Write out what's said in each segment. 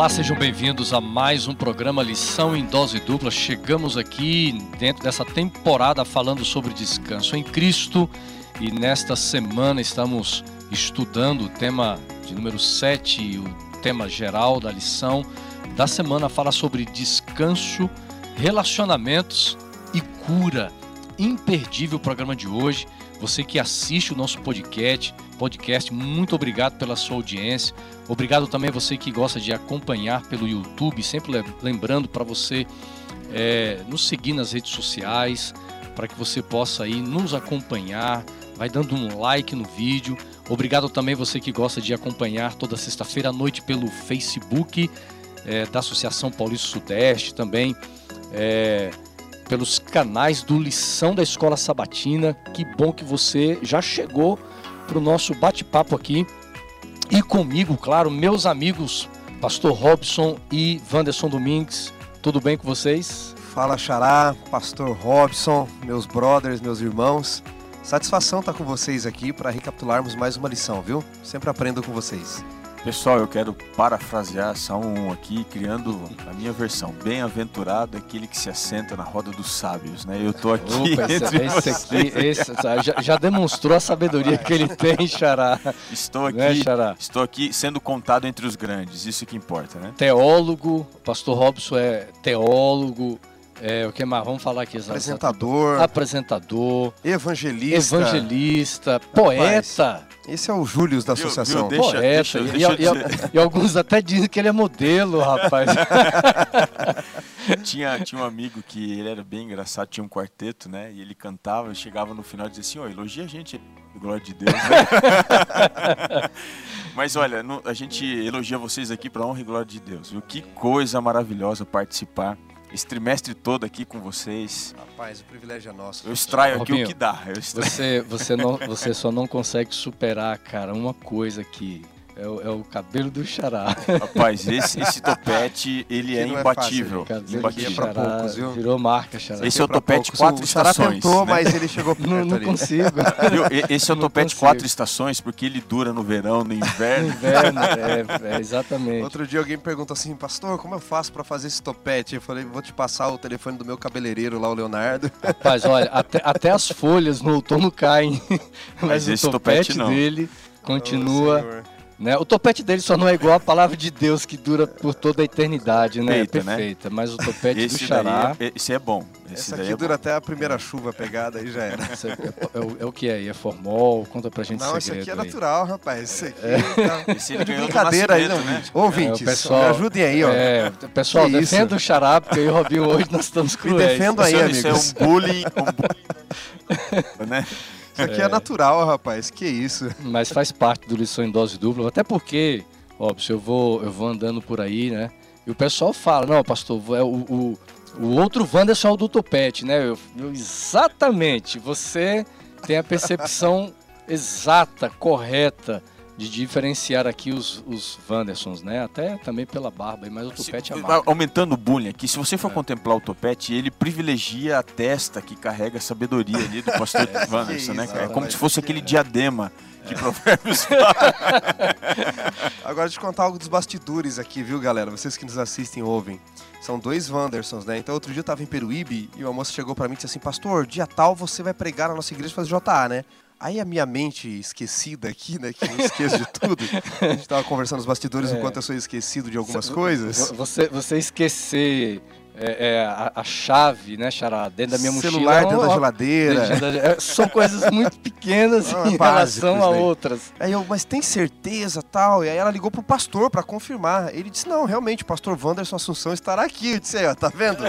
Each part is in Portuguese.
Olá, sejam bem-vindos a mais um programa Lição em Dose Dupla. Chegamos aqui dentro dessa temporada falando sobre descanso em Cristo e nesta semana estamos estudando o tema de número 7, o tema geral da lição da semana fala sobre descanso, relacionamentos e cura. Imperdível o programa de hoje. Você que assiste o nosso podcast, podcast, muito obrigado pela sua audiência. Obrigado também você que gosta de acompanhar pelo YouTube, sempre lembrando para você é, nos seguir nas redes sociais, para que você possa aí nos acompanhar, vai dando um like no vídeo. Obrigado também você que gosta de acompanhar toda sexta-feira à noite pelo Facebook é, da Associação Paulista Sudeste, também é, pelos canais do Lição da Escola Sabatina. Que bom que você já chegou para o nosso bate-papo aqui. E comigo, claro, meus amigos, Pastor Robson e Wanderson Domingues. Tudo bem com vocês? Fala Xará, Pastor Robson, meus brothers, meus irmãos. Satisfação estar com vocês aqui para recapitularmos mais uma lição, viu? Sempre aprendo com vocês. Pessoal, eu quero parafrasear Salmo 1 aqui, criando a minha versão. Bem-aventurado é aquele que se assenta na roda dos sábios, né? Eu tô aqui Opa, esse, esse aqui, esse, já, já, demonstrou a sabedoria que ele tem, Xará. Estou aqui, né, Xará? estou aqui sendo contado entre os grandes, isso que importa, né? Teólogo, pastor Robson é teólogo, é, o que mais? Vamos falar aqui. Apresentador. Apresentador. Evangelista. Evangelista. Poeta. Esse é o Július da associação. Viu, deixa, Poeta. Deixa, e, deixa e, e, e, alguns até dizem que ele é modelo, rapaz. tinha, tinha um amigo que ele era bem engraçado, tinha um quarteto, né? E ele cantava, chegava no final e dizia assim, ó, oh, elogia a gente, glória de Deus. Né? Mas olha, a gente elogia vocês aqui para honra e glória de Deus. Viu? Que coisa maravilhosa participar esse trimestre todo aqui com vocês. Rapaz, o privilégio é nosso. Eu extraio aqui Robinho, o que dá. Você, você, não, você só não consegue superar, cara, uma coisa que é o, é o, cabelo do xará. Rapaz, esse, esse topete, ele é, é imbatível. É imbatível. Xará, poucos, viu? Virou marca, xará. Esse é o topete quatro o estações. tentou, né? mas ele chegou perto Não, não consigo. Esse é o não topete consigo. quatro estações, porque ele dura no verão, no inverno. No inverno, é, é, exatamente. Outro dia alguém me perguntou assim, pastor, como eu faço para fazer esse topete? Eu falei, vou te passar o telefone do meu cabeleireiro lá, o Leonardo. Rapaz, olha, até, até as folhas no outono caem. Mas, mas esse topete, topete dele continua... Né? O topete dele só não é igual a palavra de Deus que dura por toda a eternidade, né? Perfeita, é perfeita. Né? Mas o topete esse do Xará. É, esse é bom. Esse Essa aqui é dura bom. até a primeira chuva pegada aí já era. É, é, o, é, o que é? É formol? Conta pra gente Não, esse aqui é natural, rapaz. Esse aqui é. Tá... Esse ele brincadeira aí, não, né? Ouvintes, pessoal, me ajudem aí, ó. É, pessoal, que defenda isso? o Xará, porque eu e o Robinho hoje nós estamos cruéis. Me defendo aí, amigos. Isso é um bullying. Um bullying né? Isso aqui é. é natural, rapaz. Que isso. Mas faz parte do lição em dose dupla, até porque, óbvio, eu vou, eu vou andando por aí, né? E o pessoal fala, não, pastor, é o, o, o outro Wanderson é o do topete, né? Eu, eu, exatamente, você tem a percepção exata, correta de diferenciar aqui os, os Wandersons, né? Até também pela barba, mas o topete é marca. Aumentando o bullying aqui, se você for é. contemplar o topete, ele privilegia a testa que carrega a sabedoria ali do pastor é, Wanderson, né, cara? É como se fosse aquele diadema que provérbios Agora deixa eu contar algo dos bastidores aqui, viu, galera? Vocês que nos assistem ouvem. São dois Wandersons, né? Então outro dia eu tava em Peruíbe e uma moça chegou para mim e disse assim, pastor, dia tal você vai pregar na nossa igreja fazer JA, né? Aí a minha mente esquecida aqui, né, que eu esqueço de tudo, a gente estava conversando nos bastidores é. o quanto eu sou esquecido de algumas coisas. Você, você esquecer é, é, a, a, chave, né, Xará, dentro da minha Celular mochila. Celular dentro da geladeira. Da, é, são coisas muito pequenas é em relação a outras. Aí eu, mas tem certeza tal? E aí ela ligou pro pastor para confirmar. Ele disse, não, realmente, o pastor Wanderson Assunção estará aqui. Eu disse, aí, ó, tá vendo?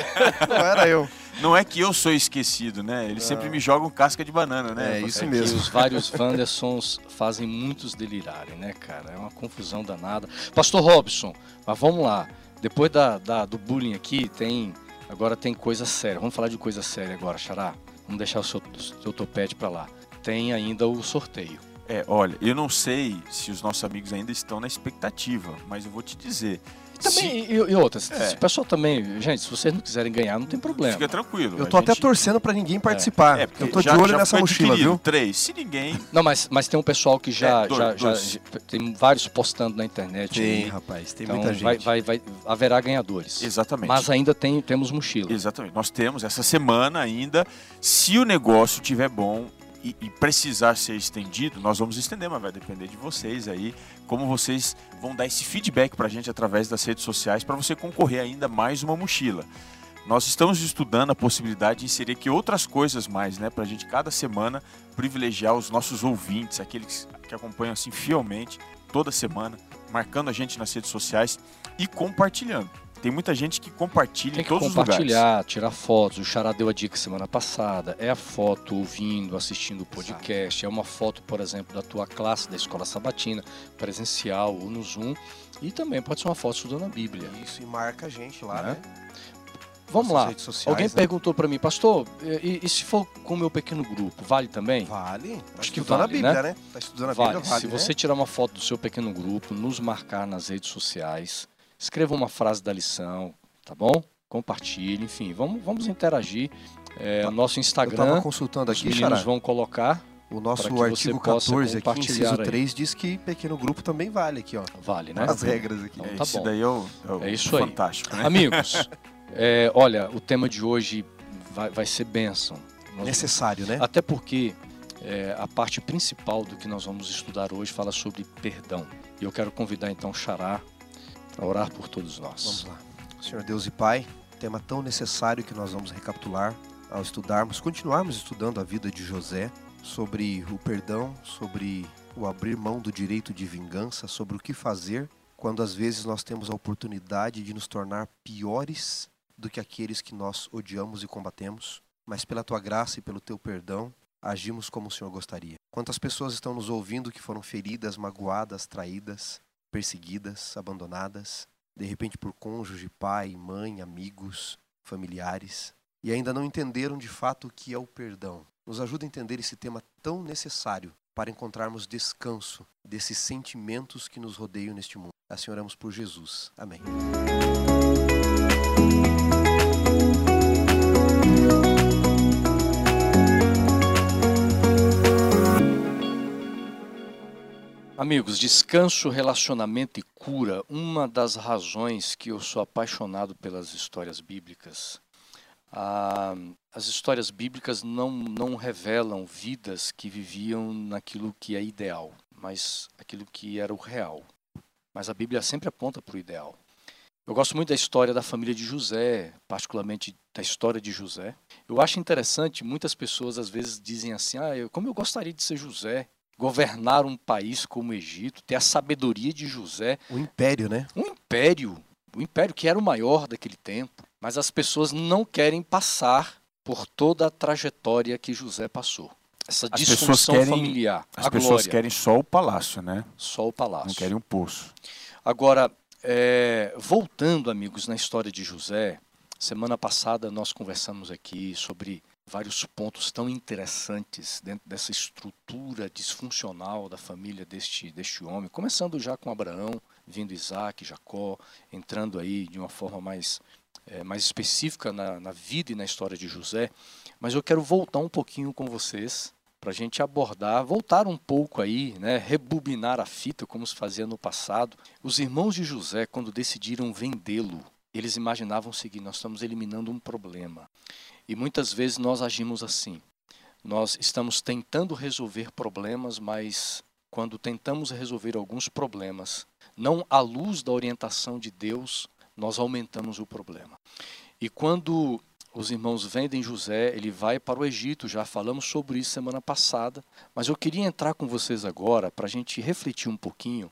Não era eu. Não é que eu sou esquecido, né? Eles sempre me jogam casca de banana, né? É isso é mesmo. os vários Wandersons fazem muitos delirarem, né, cara? É uma confusão danada. Pastor Robson, mas vamos lá. Depois da, da, do bullying aqui, tem. Agora tem coisa séria. Vamos falar de coisa séria agora, Xará. Vamos deixar o seu, seu topete para lá. Tem ainda o sorteio. É, olha, eu não sei se os nossos amigos ainda estão na expectativa, mas eu vou te dizer também, e, e outras, é. se o pessoal também, gente, se vocês não quiserem ganhar, não tem problema. Fica tranquilo. Eu tô até gente... torcendo para ninguém participar. É, eu tô já, de olho nessa mochila, viu? Três, se ninguém. Não, mas, mas tem um pessoal que já, é, dois, já, dois. já, tem vários postando na internet. Tem, aí. rapaz, tem então muita gente. Vai, vai, vai, haverá ganhadores. Exatamente. Mas ainda tem, temos mochila. Exatamente. Nós temos essa semana ainda. Se o negócio tiver bom e, e, precisar ser estendido, nós vamos estender, mas vai depender de vocês aí, como vocês vão dar esse feedback para a gente através das redes sociais para você concorrer ainda mais uma mochila. Nós estamos estudando a possibilidade de inserir aqui outras coisas mais, né, para a gente cada semana privilegiar os nossos ouvintes, aqueles que acompanham assim fielmente toda semana, marcando a gente nas redes sociais e compartilhando. Tem muita gente que compartilha Tem que em todos compartilhar, os tirar fotos. O Xará deu a dica semana passada. É a foto ouvindo, assistindo o podcast. Exato. É uma foto, por exemplo, da tua classe da escola sabatina, presencial ou no Zoom. E também pode ser uma foto estudando a Bíblia. Isso, e marca a gente lá, né? né? Vamos lá. Sociais, Alguém né? perguntou para mim, pastor, e, e, se for com o meu pequeno grupo, vale também? Vale. Tá Acho que vale, a Bíblia, né? né? Tá estudando a vale. Bíblia, vale. Se né? você tirar uma foto do seu pequeno grupo, nos marcar nas redes sociais, escreva uma frase da lição, tá bom? Compartilhe, enfim, vamos, vamos interagir. É, o nosso Instagram, eu consultando aqui, os meninos vão colocar. O nosso artigo 14 aqui, inciso 3, diz que pequeno grupo também vale aqui, ó. Vale, né? As regras aqui. Então, tá Esse daí é, o, é, o é isso fantástico, aí. Né? Amigos, é, olha, o tema de hoje vai, vai ser bênção. Nós Necessário, né? Até porque é, a parte principal do que nós vamos estudar hoje fala sobre perdão. E eu quero convidar então o Xará para orar por todos nós. Vamos lá. Senhor Deus e Pai, tema tão necessário que nós vamos recapitular ao estudarmos, continuarmos estudando a vida de José, sobre o perdão, sobre o abrir mão do direito de vingança, sobre o que fazer quando às vezes nós temos a oportunidade de nos tornar piores do que aqueles que nós odiamos e combatemos, mas pela tua graça e pelo teu perdão, agimos como o Senhor gostaria. Quantas pessoas estão nos ouvindo que foram feridas, magoadas, traídas, perseguidas, abandonadas, de repente por cônjuge, pai, mãe, amigos, familiares, e ainda não entenderam de fato o que é o perdão. Nos ajuda a entender esse tema tão necessário para encontrarmos descanso desses sentimentos que nos rodeiam neste mundo. Assim oramos por Jesus. Amém. Amigos, descanso, relacionamento e cura, uma das razões que eu sou apaixonado pelas histórias bíblicas. Ah, as histórias bíblicas não, não revelam vidas que viviam naquilo que é ideal, mas aquilo que era o real. Mas a Bíblia sempre aponta para o ideal. Eu gosto muito da história da família de José, particularmente da história de José. Eu acho interessante, muitas pessoas às vezes dizem assim: ah, eu, como eu gostaria de ser José governar um país como o Egito, ter a sabedoria de José. O império, né? Um império. O império que era o maior daquele tempo. Mas as pessoas não querem passar por toda a trajetória que José passou. Essa as disfunção querem, familiar. As pessoas glória. querem só o palácio, né? Só o palácio. Não querem um poço. Agora, é, voltando, amigos, na história de José, semana passada nós conversamos aqui sobre vários pontos tão interessantes dentro dessa estrutura disfuncional da família deste, deste homem, começando já com Abraão, vindo Isaac, Jacó, entrando aí de uma forma mais, é, mais específica na, na vida e na história de José. Mas eu quero voltar um pouquinho com vocês para a gente abordar, voltar um pouco aí, né, rebubinar a fita como se fazia no passado. Os irmãos de José, quando decidiram vendê-lo, eles imaginavam o seguinte: nós estamos eliminando um problema. E muitas vezes nós agimos assim. Nós estamos tentando resolver problemas, mas quando tentamos resolver alguns problemas, não à luz da orientação de Deus, nós aumentamos o problema. E quando os irmãos vendem José, ele vai para o Egito, já falamos sobre isso semana passada, mas eu queria entrar com vocês agora para a gente refletir um pouquinho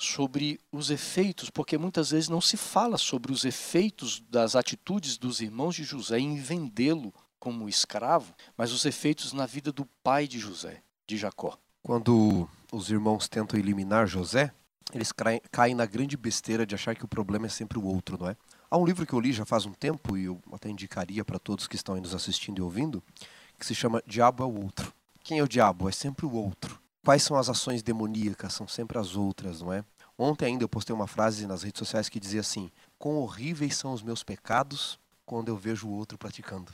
sobre os efeitos, porque muitas vezes não se fala sobre os efeitos das atitudes dos irmãos de José em vendê-lo como escravo, mas os efeitos na vida do pai de José, de Jacó. Quando os irmãos tentam eliminar José, eles caem na grande besteira de achar que o problema é sempre o outro, não é? Há um livro que eu li já faz um tempo, e eu até indicaria para todos que estão aí nos assistindo e ouvindo, que se chama Diabo é o Outro. Quem é o diabo? É sempre o outro. Quais são as ações demoníacas? São sempre as outras, não é? Ontem ainda eu postei uma frase nas redes sociais que dizia assim: Quão horríveis são os meus pecados quando eu vejo o outro praticando.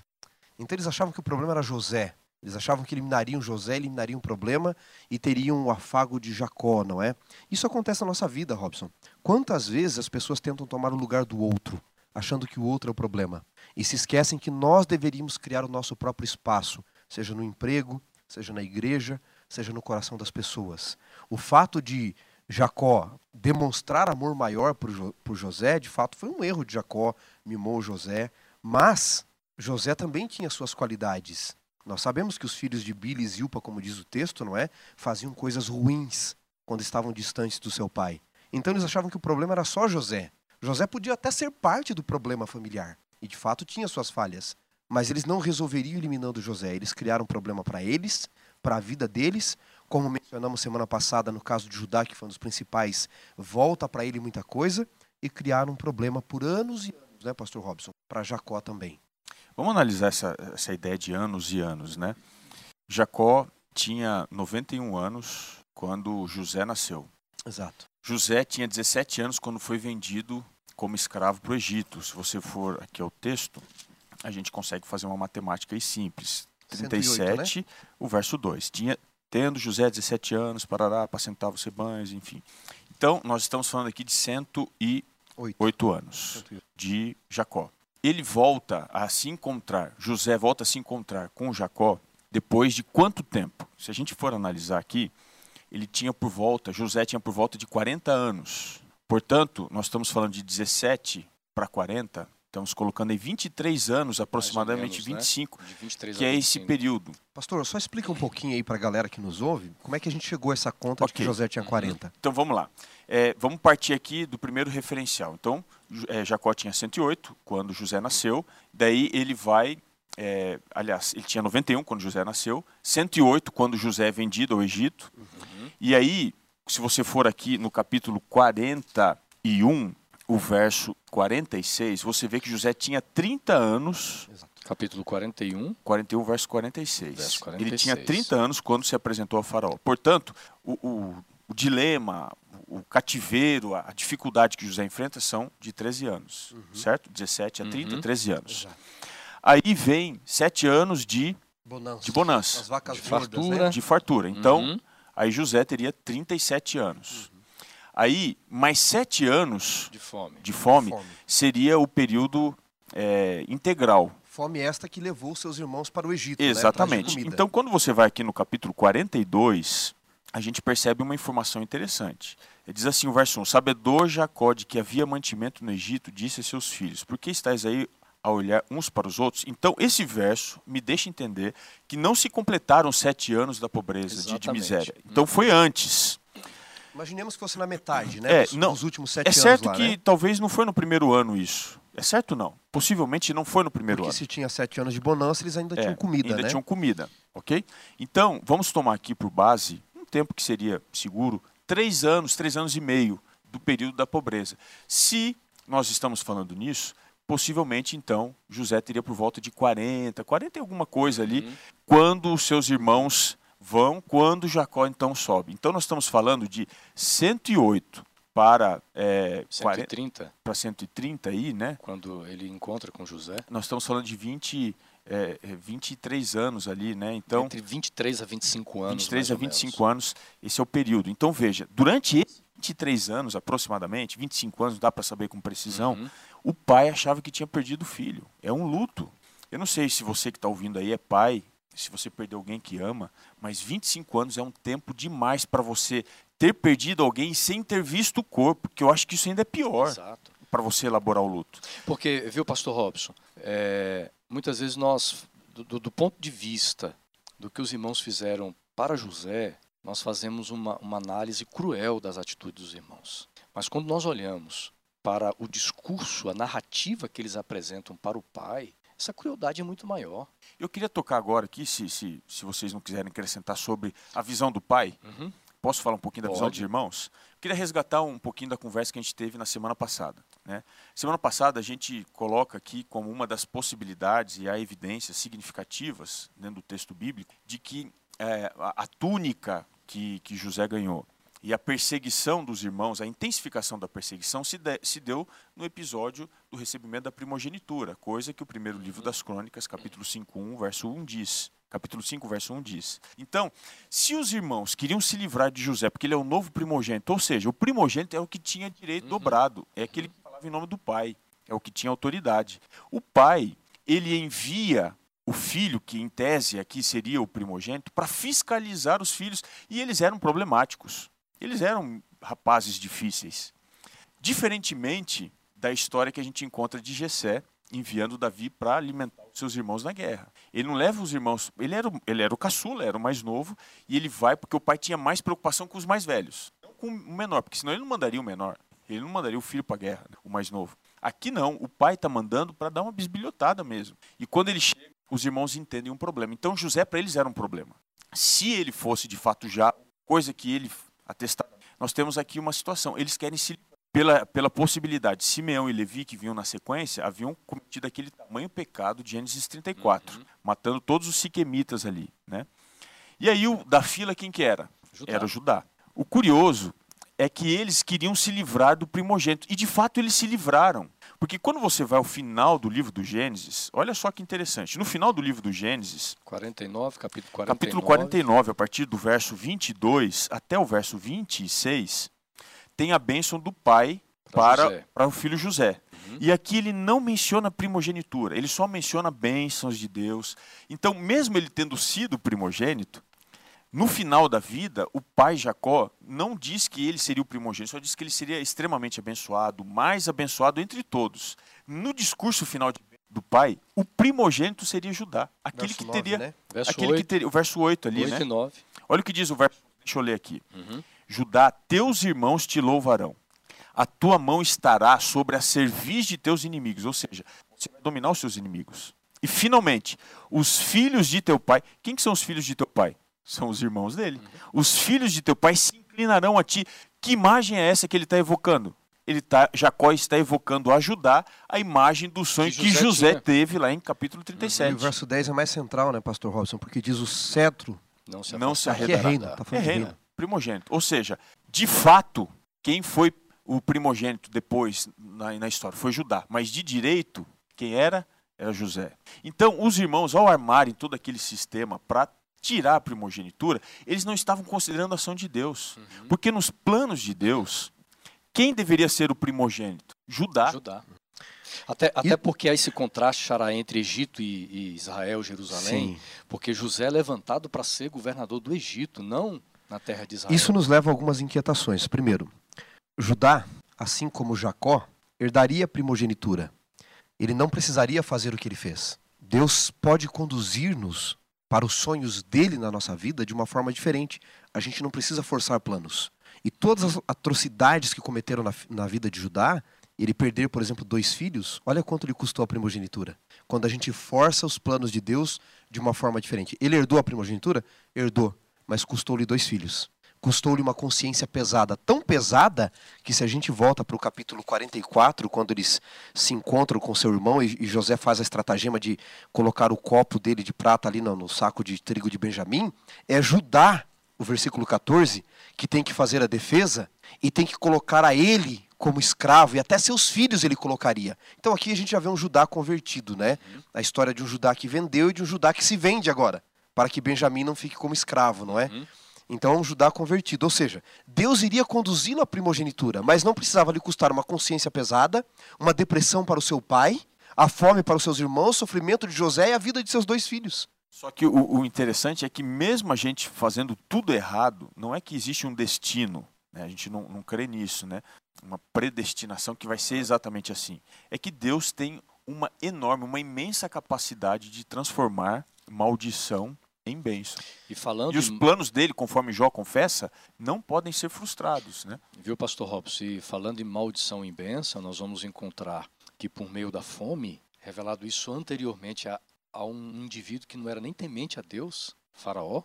Então eles achavam que o problema era José. Eles achavam que eliminariam José, eliminariam o problema e teriam o afago de Jacó, não é? Isso acontece na nossa vida, Robson. Quantas vezes as pessoas tentam tomar o lugar do outro, achando que o outro é o problema, e se esquecem que nós deveríamos criar o nosso próprio espaço, seja no emprego, seja na igreja, seja no coração das pessoas. O fato de Jacó demonstrar amor maior por, por José, de fato, foi um erro de Jacó, mimou José, mas José também tinha suas qualidades. Nós sabemos que os filhos de Billy e Zilpa, como diz o texto, não é, faziam coisas ruins quando estavam distantes do seu pai. Então eles achavam que o problema era só José. José podia até ser parte do problema familiar e de fato tinha suas falhas, mas eles não resolveriam eliminando José. Eles criaram um problema para eles, para a vida deles, como mencionamos semana passada no caso de Judá, que foi um dos principais, volta para ele muita coisa e criaram um problema por anos e anos, né, pastor Robson? Para Jacó também. Vamos analisar essa, essa ideia de anos e anos, né? Jacó tinha 91 anos quando José nasceu. Exato. José tinha 17 anos quando foi vendido como escravo para o Egito. Se você for aqui ao texto, a gente consegue fazer uma matemática aí simples. 37, 108, né? o verso 2. Tinha, tendo José 17 anos, parará, apacentava os rebanhos, enfim. Então, nós estamos falando aqui de 108 Oito. anos 108. de Jacó ele volta a se encontrar, José volta a se encontrar com Jacó depois de quanto tempo? Se a gente for analisar aqui, ele tinha por volta, José tinha por volta de 40 anos. Portanto, nós estamos falando de 17 para 40, estamos colocando aí 23 anos, aproximadamente menos, 25, né? que é esse período. Pastor, só explica um pouquinho aí para a galera que nos ouve, como é que a gente chegou a essa conta okay. de que José tinha 40. Então vamos lá. É, vamos partir aqui do primeiro referencial. Então, é, Jacó tinha 108 quando José nasceu, daí ele vai, é, aliás, ele tinha 91 quando José nasceu, 108 quando José é vendido ao Egito, uhum. e aí, se você for aqui no capítulo 41, o verso 46, você vê que José tinha 30 anos. Exato. Capítulo 41. 41, verso 46. verso 46. Ele tinha 30 anos quando se apresentou a Faraó. Portanto, o, o, o dilema, o cativeiro, a dificuldade que José enfrenta são de 13 anos, uhum. certo? 17 a 30, uhum. 13 anos. Exato. Aí vem 7 anos de bonança, de, bonança, As vacas de fartura. Né? De fartura. Então, uhum. aí José teria 37 anos. Uhum. Aí, mais 7 anos de fome. de fome, fome. seria o período é, integral. Fome esta que levou seus irmãos para o Egito. Né? Exatamente. Né? Então, quando você vai aqui no capítulo 42, a gente percebe uma informação interessante. Ele diz assim, o verso 1, Sabedor Jacó de que havia mantimento no Egito, disse a seus filhos, por que estáis aí a olhar uns para os outros? Então, esse verso me deixa entender que não se completaram sete anos da pobreza, de, de, miséria. Então, foi antes. Imaginemos que fosse na metade, né? É, dos, não, dos últimos sete é anos. É certo lá, que né? talvez não foi no primeiro ano isso. É certo não? Possivelmente não foi no primeiro Porque ano. se tinha sete anos de bonança, eles ainda é, tinham comida, ainda né? tinham comida, ok? Então, vamos tomar aqui por base tempo que seria seguro, três anos, três anos e meio do período da pobreza. Se nós estamos falando nisso, possivelmente então José teria por volta de 40, 40 e alguma coisa ali, uhum. quando os seus irmãos vão, quando Jacó então sobe. Então nós estamos falando de 108 para é, 130 para 130 aí, né? Quando ele encontra com José. Nós estamos falando de 20 é, 23 é, anos ali, né? Então, Entre 23 a 25 anos. 23 a 25 anos, esse é o período. Então, veja, durante esses 23 anos aproximadamente, 25 anos, dá para saber com precisão, uhum. o pai achava que tinha perdido o filho. É um luto. Eu não sei se você que está ouvindo aí é pai, se você perdeu alguém que ama, mas 25 anos é um tempo demais para você ter perdido alguém sem ter visto o corpo, que eu acho que isso ainda é pior para você elaborar o luto. Porque, viu, pastor Robson, é, muitas vezes nós, do, do, ponto de vista do que os irmãos fizeram para José, nós fazemos uma, uma análise cruel das atitudes dos irmãos. Mas quando nós olhamos para o discurso, a narrativa que eles apresentam para o pai, essa crueldade é muito maior. Eu queria tocar agora aqui, se, se, se vocês não quiserem acrescentar sobre a visão do pai. Uhum. Posso falar um pouquinho da Pode. visão dos irmãos? Eu queria resgatar um pouquinho da conversa que a gente teve na semana passada. Né? Semana passada a gente coloca aqui como uma das possibilidades e há evidências significativas dentro do texto bíblico de que é, a, a túnica que, que José ganhou E a perseguição dos irmãos, a intensificação da perseguição se, de, se deu no episódio do recebimento da primogenitura, coisa que o primeiro livro das crônicas, capítulo 5, 1, verso 1 diz. Capítulo 5, verso 1 diz. Então, se os irmãos queriam se livrar de José, porque ele é o novo primogênito, ou seja, o primogênito é o que tinha direito uhum. dobrado, é aquele que falava em nome do pai, é o que tinha autoridade. O pai, ele envia o filho, que em tese aqui seria o primogênito, para fiscalizar os filhos, e eles eram problemáticos. Eles eram rapazes difíceis. Diferentemente da história que a gente encontra de Jessé enviando Davi para alimentar seus irmãos na guerra. Ele não leva os irmãos, ele era, ele era o caçula, era o mais novo, e ele vai porque o pai tinha mais preocupação com os mais velhos, não com o menor, porque senão ele não mandaria o menor. Ele não mandaria o filho para a guerra, né, o mais novo. Aqui não, o pai está mandando para dar uma bisbilhotada mesmo. E quando ele chega, os irmãos entendem um problema. Então José para eles era um problema. Se ele fosse de fato já coisa que ele nós temos aqui uma situação. Eles querem se pela, pela possibilidade, Simeão e Levi, que vinham na sequência, haviam cometido aquele tamanho pecado de Gênesis 34, uhum. matando todos os siquemitas ali. Né? E aí, o, da fila, quem que era? Judá. Era Judá. O curioso é que eles queriam se livrar do primogênito. E de fato eles se livraram. Porque quando você vai ao final do livro do Gênesis, olha só que interessante. No final do livro do Gênesis, 49, capítulo 49. Capítulo 49, a partir do verso 22 até o verso 26, tem a bênção do pai para, para o filho José. Uhum. E aqui ele não menciona primogenitura, ele só menciona bênçãos de Deus. Então, mesmo ele tendo sido primogênito, no final da vida, o pai Jacó não diz que ele seria o primogênito, só diz que ele seria extremamente abençoado, mais abençoado entre todos. No discurso final do pai, o primogênito seria Judá, aquele verso que 9, teria, né? verso aquele 8, que teria, o verso 8 ali, 8 né? E 9. Olha o que diz o verso, deixa eu ler aqui. Uhum. Judá, teus irmãos te louvarão. A tua mão estará sobre a cerviz de teus inimigos, ou seja, você vai dominar os seus inimigos. E finalmente, os filhos de teu pai, quem que são os filhos de teu pai? São os irmãos dele. Os filhos de teu pai se inclinarão a ti. Que imagem é essa que ele está evocando? Ele tá, Jacó está evocando a Judá a imagem do sonho que José, que José teve lá em capítulo 37. E o verso 10 é mais central, né, pastor Robson? Porque diz o cetro não se, não se arredará. é reino, tá é reino primogênito. Ou seja, de fato, quem foi o primogênito depois na, na história foi Judá, mas de direito, quem era? Era José. Então, os irmãos, ao armarem todo aquele sistema para tirar a primogenitura, eles não estavam considerando a ação de Deus. Uhum. Porque nos planos de Deus, quem deveria ser o primogênito? Judá. Judá. Até, até e... porque há esse contraste xará entre Egito e, e Israel, Jerusalém, Sim. porque José é levantado para ser governador do Egito, não na terra de Israel. Isso nos leva a algumas inquietações. Primeiro, Judá, assim como Jacó, herdaria a primogenitura. Ele não precisaria fazer o que ele fez. Deus pode conduzir-nos para os sonhos dele na nossa vida de uma forma diferente. A gente não precisa forçar planos. E todas as atrocidades que cometeram na, na vida de Judá, ele perder, por exemplo, dois filhos, olha quanto lhe custou a primogenitura. Quando a gente força os planos de Deus de uma forma diferente. Ele herdou a primogenitura? Herdou mas custou-lhe dois filhos. Custou-lhe uma consciência pesada, tão pesada que se a gente volta para o capítulo 44, quando eles se encontram com seu irmão e, José faz a estratagema de colocar o copo dele de prata ali no, no saco de trigo de Benjamim, é Judá, o versículo 14, que tem que fazer a defesa e tem que colocar a ele como escravo e até seus filhos ele colocaria. Então aqui a gente já vê um Judá convertido, né? A história de um Judá que vendeu e de um Judá que se vende agora para que Benjamim não fique como escravo, não é? Uhum. Então é um Judá convertido. Ou seja, Deus iria conduzi-lo à primogenitura, mas não precisava lhe custar uma consciência pesada, uma depressão para o seu pai, a fome para os seus irmãos, o sofrimento de José e a vida de seus dois filhos. Só que o, o interessante é que, mesmo a gente fazendo tudo errado, não é que existe um destino. Né? A gente não, não crê nisso, né? Uma predestinação que vai ser exatamente assim. É que Deus tem uma enorme, uma imensa capacidade de transformar maldição em bênção. E, falando e os planos dele, conforme Jó confessa, não podem ser frustrados. Né? Viu, pastor Robson? E falando em maldição em bênção, nós vamos encontrar que por meio da fome, revelado isso anteriormente a, a um indivíduo que não era nem temente a Deus, Faraó,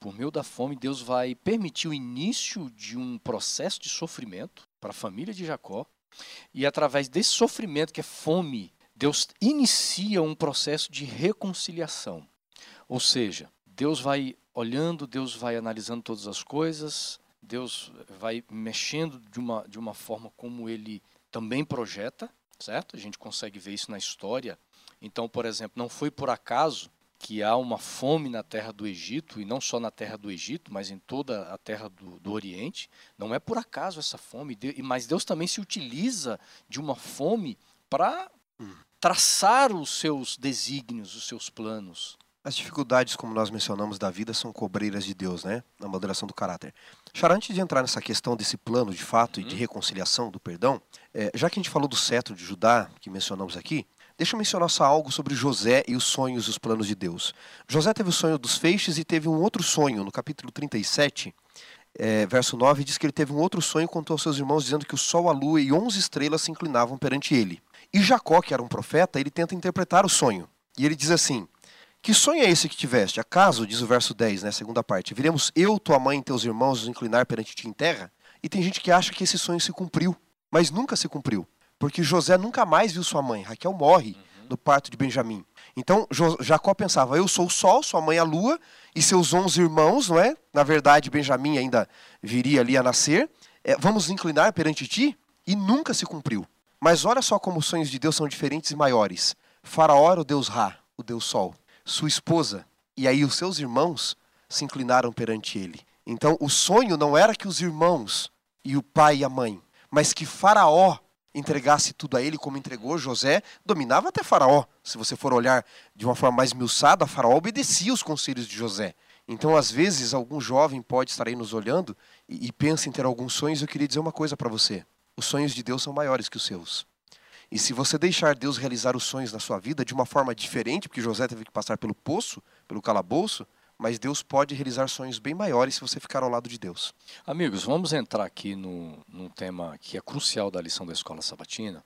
por meio da fome, Deus vai permitir o início de um processo de sofrimento para a família de Jacó, e através desse sofrimento, que é fome, Deus inicia um processo de reconciliação. Ou seja, Deus vai olhando, Deus vai analisando todas as coisas, Deus vai mexendo de uma, de uma forma como ele também projeta, certo? A gente consegue ver isso na história. Então, por exemplo, não foi por acaso que há uma fome na terra do Egito, e não só na terra do Egito, mas em toda a terra do, do Oriente. Não é por acaso essa fome, mas Deus também se utiliza de uma fome para traçar os seus desígnios, os seus planos. As dificuldades, como nós mencionamos, da vida são cobreiras de Deus, né? Na moderação do caráter. Chara, antes de entrar nessa questão desse plano de fato e de uhum. reconciliação do perdão, é, já que a gente falou do cetro de Judá, que mencionamos aqui, deixa eu mencionar só algo sobre José e os sonhos e os planos de Deus. José teve o sonho dos feixes e teve um outro sonho, no capítulo 37, é, verso 9, diz que ele teve um outro sonho contou aos seus irmãos, dizendo que o sol, a lua e onze estrelas se inclinavam perante ele. E Jacó, que era um profeta, ele tenta interpretar o sonho. E ele diz assim: Que sonho é esse que tiveste? Acaso, diz o verso 10, né, segunda parte, viremos eu, tua mãe e teus irmãos nos inclinar perante ti em terra? E tem gente que acha que esse sonho se cumpriu, mas nunca se cumpriu. Porque José nunca mais viu sua mãe. Raquel morre no parto de Benjamim. Então Jacó pensava: eu sou o sol, sua mãe a lua, e seus onze irmãos, não é? Na verdade, Benjamim ainda viria ali a nascer. É, vamos inclinar perante ti? E nunca se cumpriu. Mas olha só como os sonhos de Deus são diferentes e maiores. Faraó era o deus Ra, o deus Sol. Sua esposa e aí os seus irmãos se inclinaram perante ele. Então o sonho não era que os irmãos e o pai e a mãe, mas que Faraó entregasse tudo a ele como entregou José, dominava até Faraó. Se você for olhar de uma forma mais miuçada, Faraó obedecia os conselhos de José. Então, às vezes, algum jovem pode estar aí nos olhando e, e pensa em ter alguns sonhos. Eu queria dizer uma coisa para você. Os sonhos de Deus são maiores que os seus. E se você deixar Deus realizar os sonhos na sua vida de uma forma diferente, porque José teve que passar pelo poço, pelo calabouço, mas Deus pode realizar sonhos bem maiores se você ficar ao lado de Deus. Amigos, vamos entrar aqui no, num tema que é crucial da lição da escola sabatina.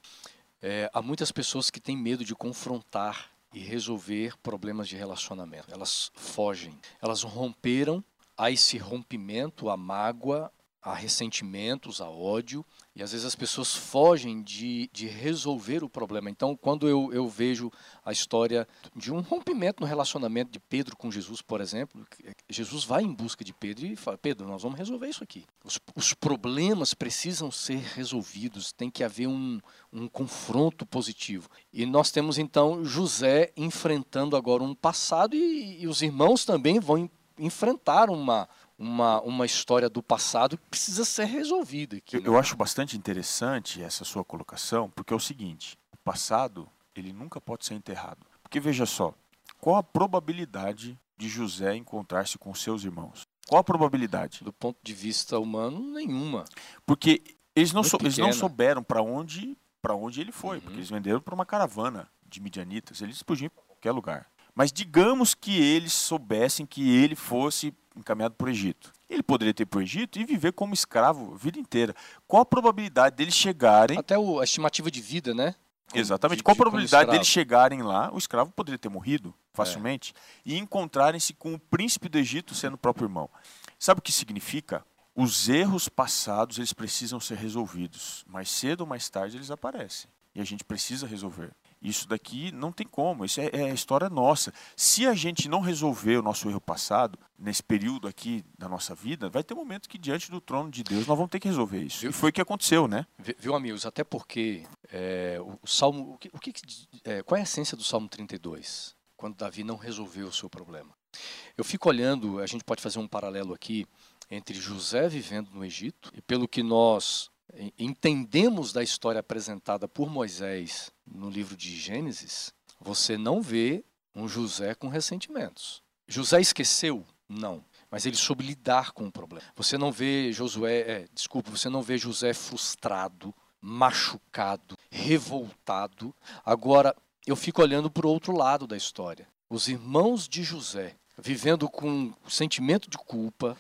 É, há muitas pessoas que têm medo de confrontar e resolver problemas de relacionamento. Elas fogem, elas romperam, há esse rompimento, a mágoa, a ressentimentos, a ódio, e às vezes as pessoas fogem de, de resolver o problema. Então, quando eu, eu vejo a história de um rompimento no relacionamento de Pedro com Jesus, por exemplo, Jesus vai em busca de Pedro e fala: Pedro, nós vamos resolver isso aqui. Os, os problemas precisam ser resolvidos, tem que haver um, um confronto positivo. E nós temos então José enfrentando agora um passado e, e os irmãos também vão enfrentar uma uma, uma história do passado que precisa ser resolvida. Aqui, eu, né? eu acho bastante interessante essa sua colocação, porque é o seguinte: o passado ele nunca pode ser enterrado. Porque veja só, qual a probabilidade de José encontrar-se com seus irmãos? Qual a probabilidade? Do ponto de vista humano, nenhuma. Porque eles não, so, eles não souberam para onde para onde ele foi, uhum. porque eles venderam para uma caravana de midianitas. Eles podiam ir para qualquer lugar. Mas digamos que eles soubessem que ele fosse encaminhado para o Egito. Ele poderia ter para o Egito e viver como escravo a vida inteira. Qual a probabilidade deles chegarem. Até o, a estimativa de vida, né? Exatamente. De, Qual a probabilidade deles chegarem lá? O escravo poderia ter morrido facilmente é. e encontrarem-se com o príncipe do Egito sendo o próprio irmão. Sabe o que significa? Os erros passados eles precisam ser resolvidos. Mais cedo ou mais tarde eles aparecem e a gente precisa resolver. Isso daqui não tem como, isso é, é, a história nossa. Se a gente não resolver o nosso erro passado, nesse período aqui da nossa vida, vai ter um momento que diante do trono de Deus nós vamos ter que resolver isso. Viu? E foi o que aconteceu, né? Viu, amigos? Até porque é, o, o, Salmo. O que, o que é, qual é a essência do Salmo 32? Quando Davi não resolveu o seu problema. Eu fico olhando, a gente pode fazer um paralelo aqui entre José vivendo no Egito e pelo que nós entendemos da história apresentada por Moisés no livro de Gênesis, você não vê um José com ressentimentos. José esqueceu? Não. Mas ele soube lidar com o problema. Você não vê Josué, é, desculpa, você não vê José frustrado, machucado, revoltado. Agora, eu fico olhando para o outro lado da história. Os irmãos de José, vivendo com sentimento de culpa,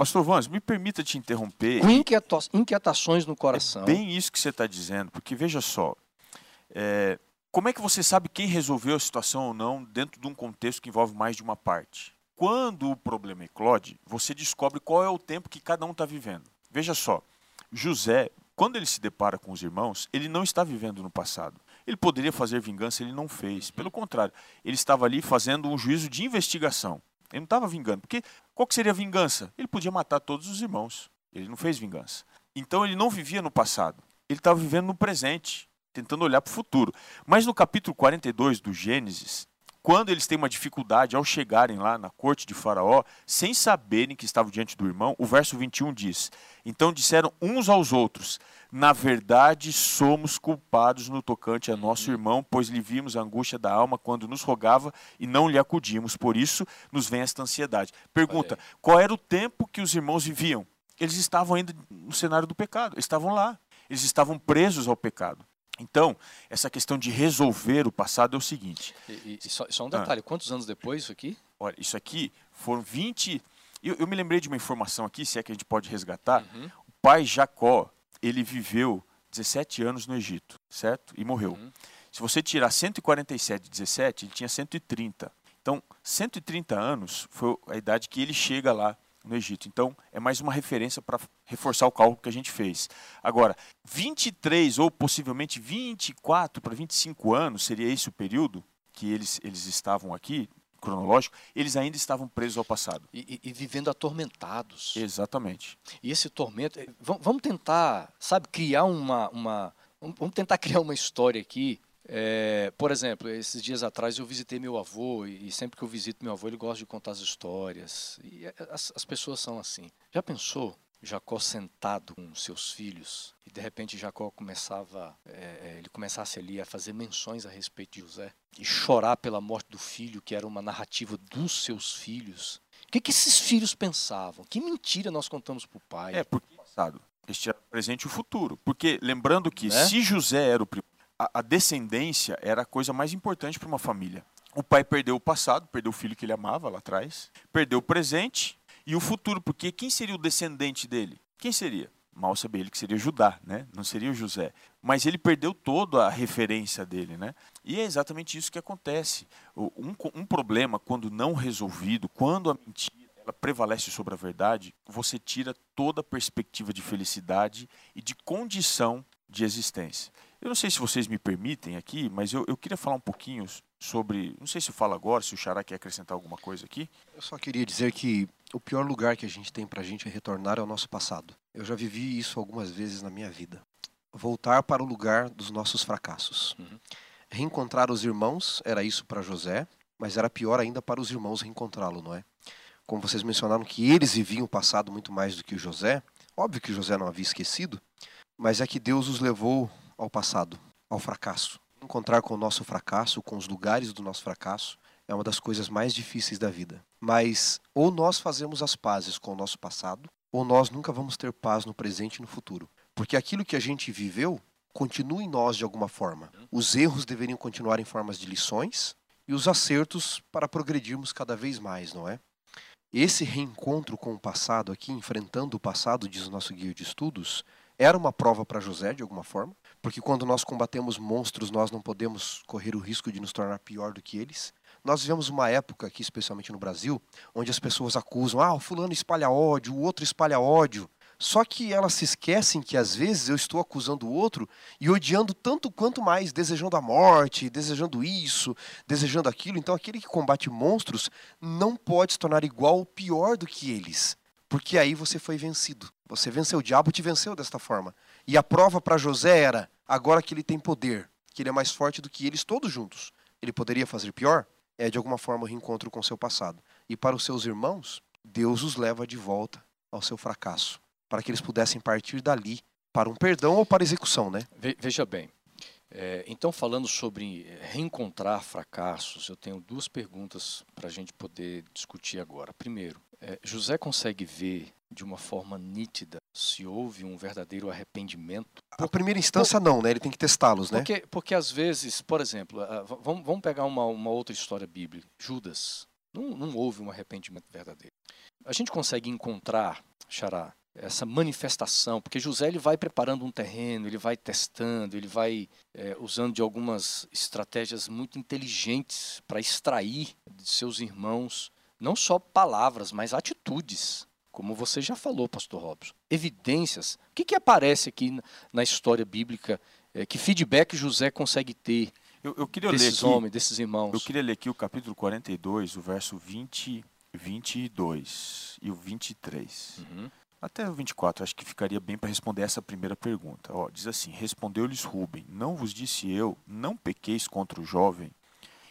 Pastor Vans, me permita te interromper. Com inquieta inquietações no coração. É bem isso que você está dizendo, porque veja só, é, como é que você sabe quem resolveu a situação ou não dentro de um contexto que envolve mais de uma parte? Quando o problema eclode, você descobre qual é o tempo que cada um está vivendo. Veja só, José, quando ele se depara com os irmãos, ele não está vivendo no passado. Ele poderia fazer vingança, ele não fez. Pelo contrário, ele estava ali fazendo um juízo de investigação. Ele não estava vingando. Porque qual que seria a vingança? Ele podia matar todos os irmãos. Ele não fez vingança. Então ele não vivia no passado. Ele estava vivendo no presente, tentando olhar para o futuro. Mas no capítulo 42 do Gênesis, quando eles têm uma dificuldade ao chegarem lá na corte de Faraó, sem saberem que estavam diante do irmão, o verso 21 diz: Então disseram uns aos outros: Na verdade, somos culpados no tocante a nosso irmão, pois lhe vimos a angústia da alma quando nos rogava e não lhe acudimos. Por isso nos vem esta ansiedade. Pergunta: qual era o tempo que os irmãos viviam? Eles estavam ainda no cenário do pecado, eles estavam lá, eles estavam presos ao pecado. Então, essa questão de resolver o passado é o seguinte. E, e só, só, um detalhe, ah. quantos anos depois isso aqui? Olha, isso aqui foram 20. Eu, eu, me lembrei de uma informação aqui, se é que a gente pode resgatar. Uhum. O pai Jacó, ele viveu 17 anos no Egito, certo? E morreu. Uhum. Se você tirar 147 de 17, ele tinha 130. Então, 130 anos foi a idade que ele chega lá no Egito. Então, é mais uma referência para reforçar o cálculo que a gente fez. Agora, 23 ou possivelmente 24 para 25 anos, seria esse o período que eles, eles estavam aqui, cronológico, eles ainda estavam presos ao passado. E, e, e vivendo atormentados. Exatamente. E esse tormento, eh, vamos tentar, sabe, criar uma, uma vamos tentar criar uma história aqui é, por exemplo, esses dias atrás eu visitei meu avô e sempre que eu visito meu avô ele gosta de contar as histórias e é, as, as pessoas são assim. Já pensou Jacó sentado com seus filhos e de repente Jacó começava, é, é, ele começasse ali a fazer menções a respeito de José e chorar pela morte do filho, que era uma narrativa dos seus filhos. O que, que esses filhos pensavam? Que mentira nós contamos para o pai? É, porque passado, este é presente e o futuro. Porque lembrando que né? se José era o primeiro a, descendência era a coisa mais importante para uma família. O pai perdeu o passado, perdeu o filho que ele amava lá atrás, perdeu o presente e o futuro, porque quem seria o descendente dele? Quem seria? Mal sabia ele que seria Judá, né? Não seria o José. Mas ele perdeu toda a referência dele, né? E é exatamente isso que acontece. Um, um problema, quando não resolvido, quando a mentira ela prevalece sobre a verdade, você tira toda a perspectiva de felicidade e de condição de existência. Eu não sei se vocês me permitem aqui, mas eu, eu queria falar um pouquinho sobre. Não sei se eu falo agora, se o Xará quer acrescentar alguma coisa aqui. Eu só queria dizer que o pior lugar que a gente tem para a gente retornar é o nosso passado. Eu já vivi isso algumas vezes na minha vida. Voltar para o lugar dos nossos fracassos. Uhum. Reencontrar os irmãos era isso para José, mas era pior ainda para os irmãos reencontrá-lo, não é? Como vocês mencionaram que eles viviam o passado muito mais do que o José, óbvio que José não havia esquecido, mas é que Deus os levou ao passado, ao fracasso. Encontrar com o nosso fracasso, com os lugares do nosso fracasso, é uma das coisas mais difíceis da vida. Mas ou nós fazemos as pazes com o nosso passado, ou nós nunca vamos ter paz no presente e no futuro. Porque aquilo que a gente viveu continua em nós de alguma forma. Os erros deveriam continuar em formas de lições e os acertos para progredirmos cada vez mais, não é? Esse reencontro com o passado aqui, enfrentando o passado, diz o nosso guia de estudos, era uma prova para José de alguma forma, porque quando nós combatemos monstros, nós não podemos correr o risco de nos tornar pior do que eles. Nós vivemos uma época aqui, especialmente no Brasil, onde as pessoas acusam: ah, o fulano espalha ódio, o outro espalha ódio. Só que elas se esquecem que às vezes eu estou acusando o outro e odiando tanto quanto mais, desejando a morte, desejando isso, desejando aquilo. Então aquele que combate monstros não pode se tornar igual ou pior do que eles, porque aí você foi vencido. Você venceu, o diabo te venceu desta forma. E a prova para José era: agora que ele tem poder, que ele é mais forte do que eles todos juntos, ele poderia fazer pior? É de alguma forma o reencontro com seu passado. E para os seus irmãos, Deus os leva de volta ao seu fracasso, para que eles pudessem partir dali para um perdão ou para execução, né? Veja bem. É, então, falando sobre reencontrar fracassos, eu tenho duas perguntas para a gente poder discutir agora. Primeiro, é, José consegue ver de uma forma nítida se houve um verdadeiro arrependimento. A primeira instância por, não, né? Ele tem que testá-los, né? Porque, porque às vezes, por exemplo, vamos, vamos pegar uma, uma outra história bíblica. Judas, não, não houve um arrependimento verdadeiro. A gente consegue encontrar, Xará, essa manifestação, porque José ele vai preparando um terreno, ele vai testando, ele vai é, usando de algumas estratégias muito inteligentes para extrair de seus irmãos não só palavras, mas atitudes como você já falou, pastor Robson, evidências. O que, que aparece aqui na história bíblica? É, que feedback José consegue ter eu, eu queria desses ler aqui, homens, desses irmãos? Eu queria ler aqui o capítulo 42, o verso 20 22 e o 23. Uhum. Até o 24, acho que ficaria bem para responder essa primeira pergunta. Ó, diz assim: Respondeu-lhes Rubem: Não vos disse eu, não pequeis contra o jovem,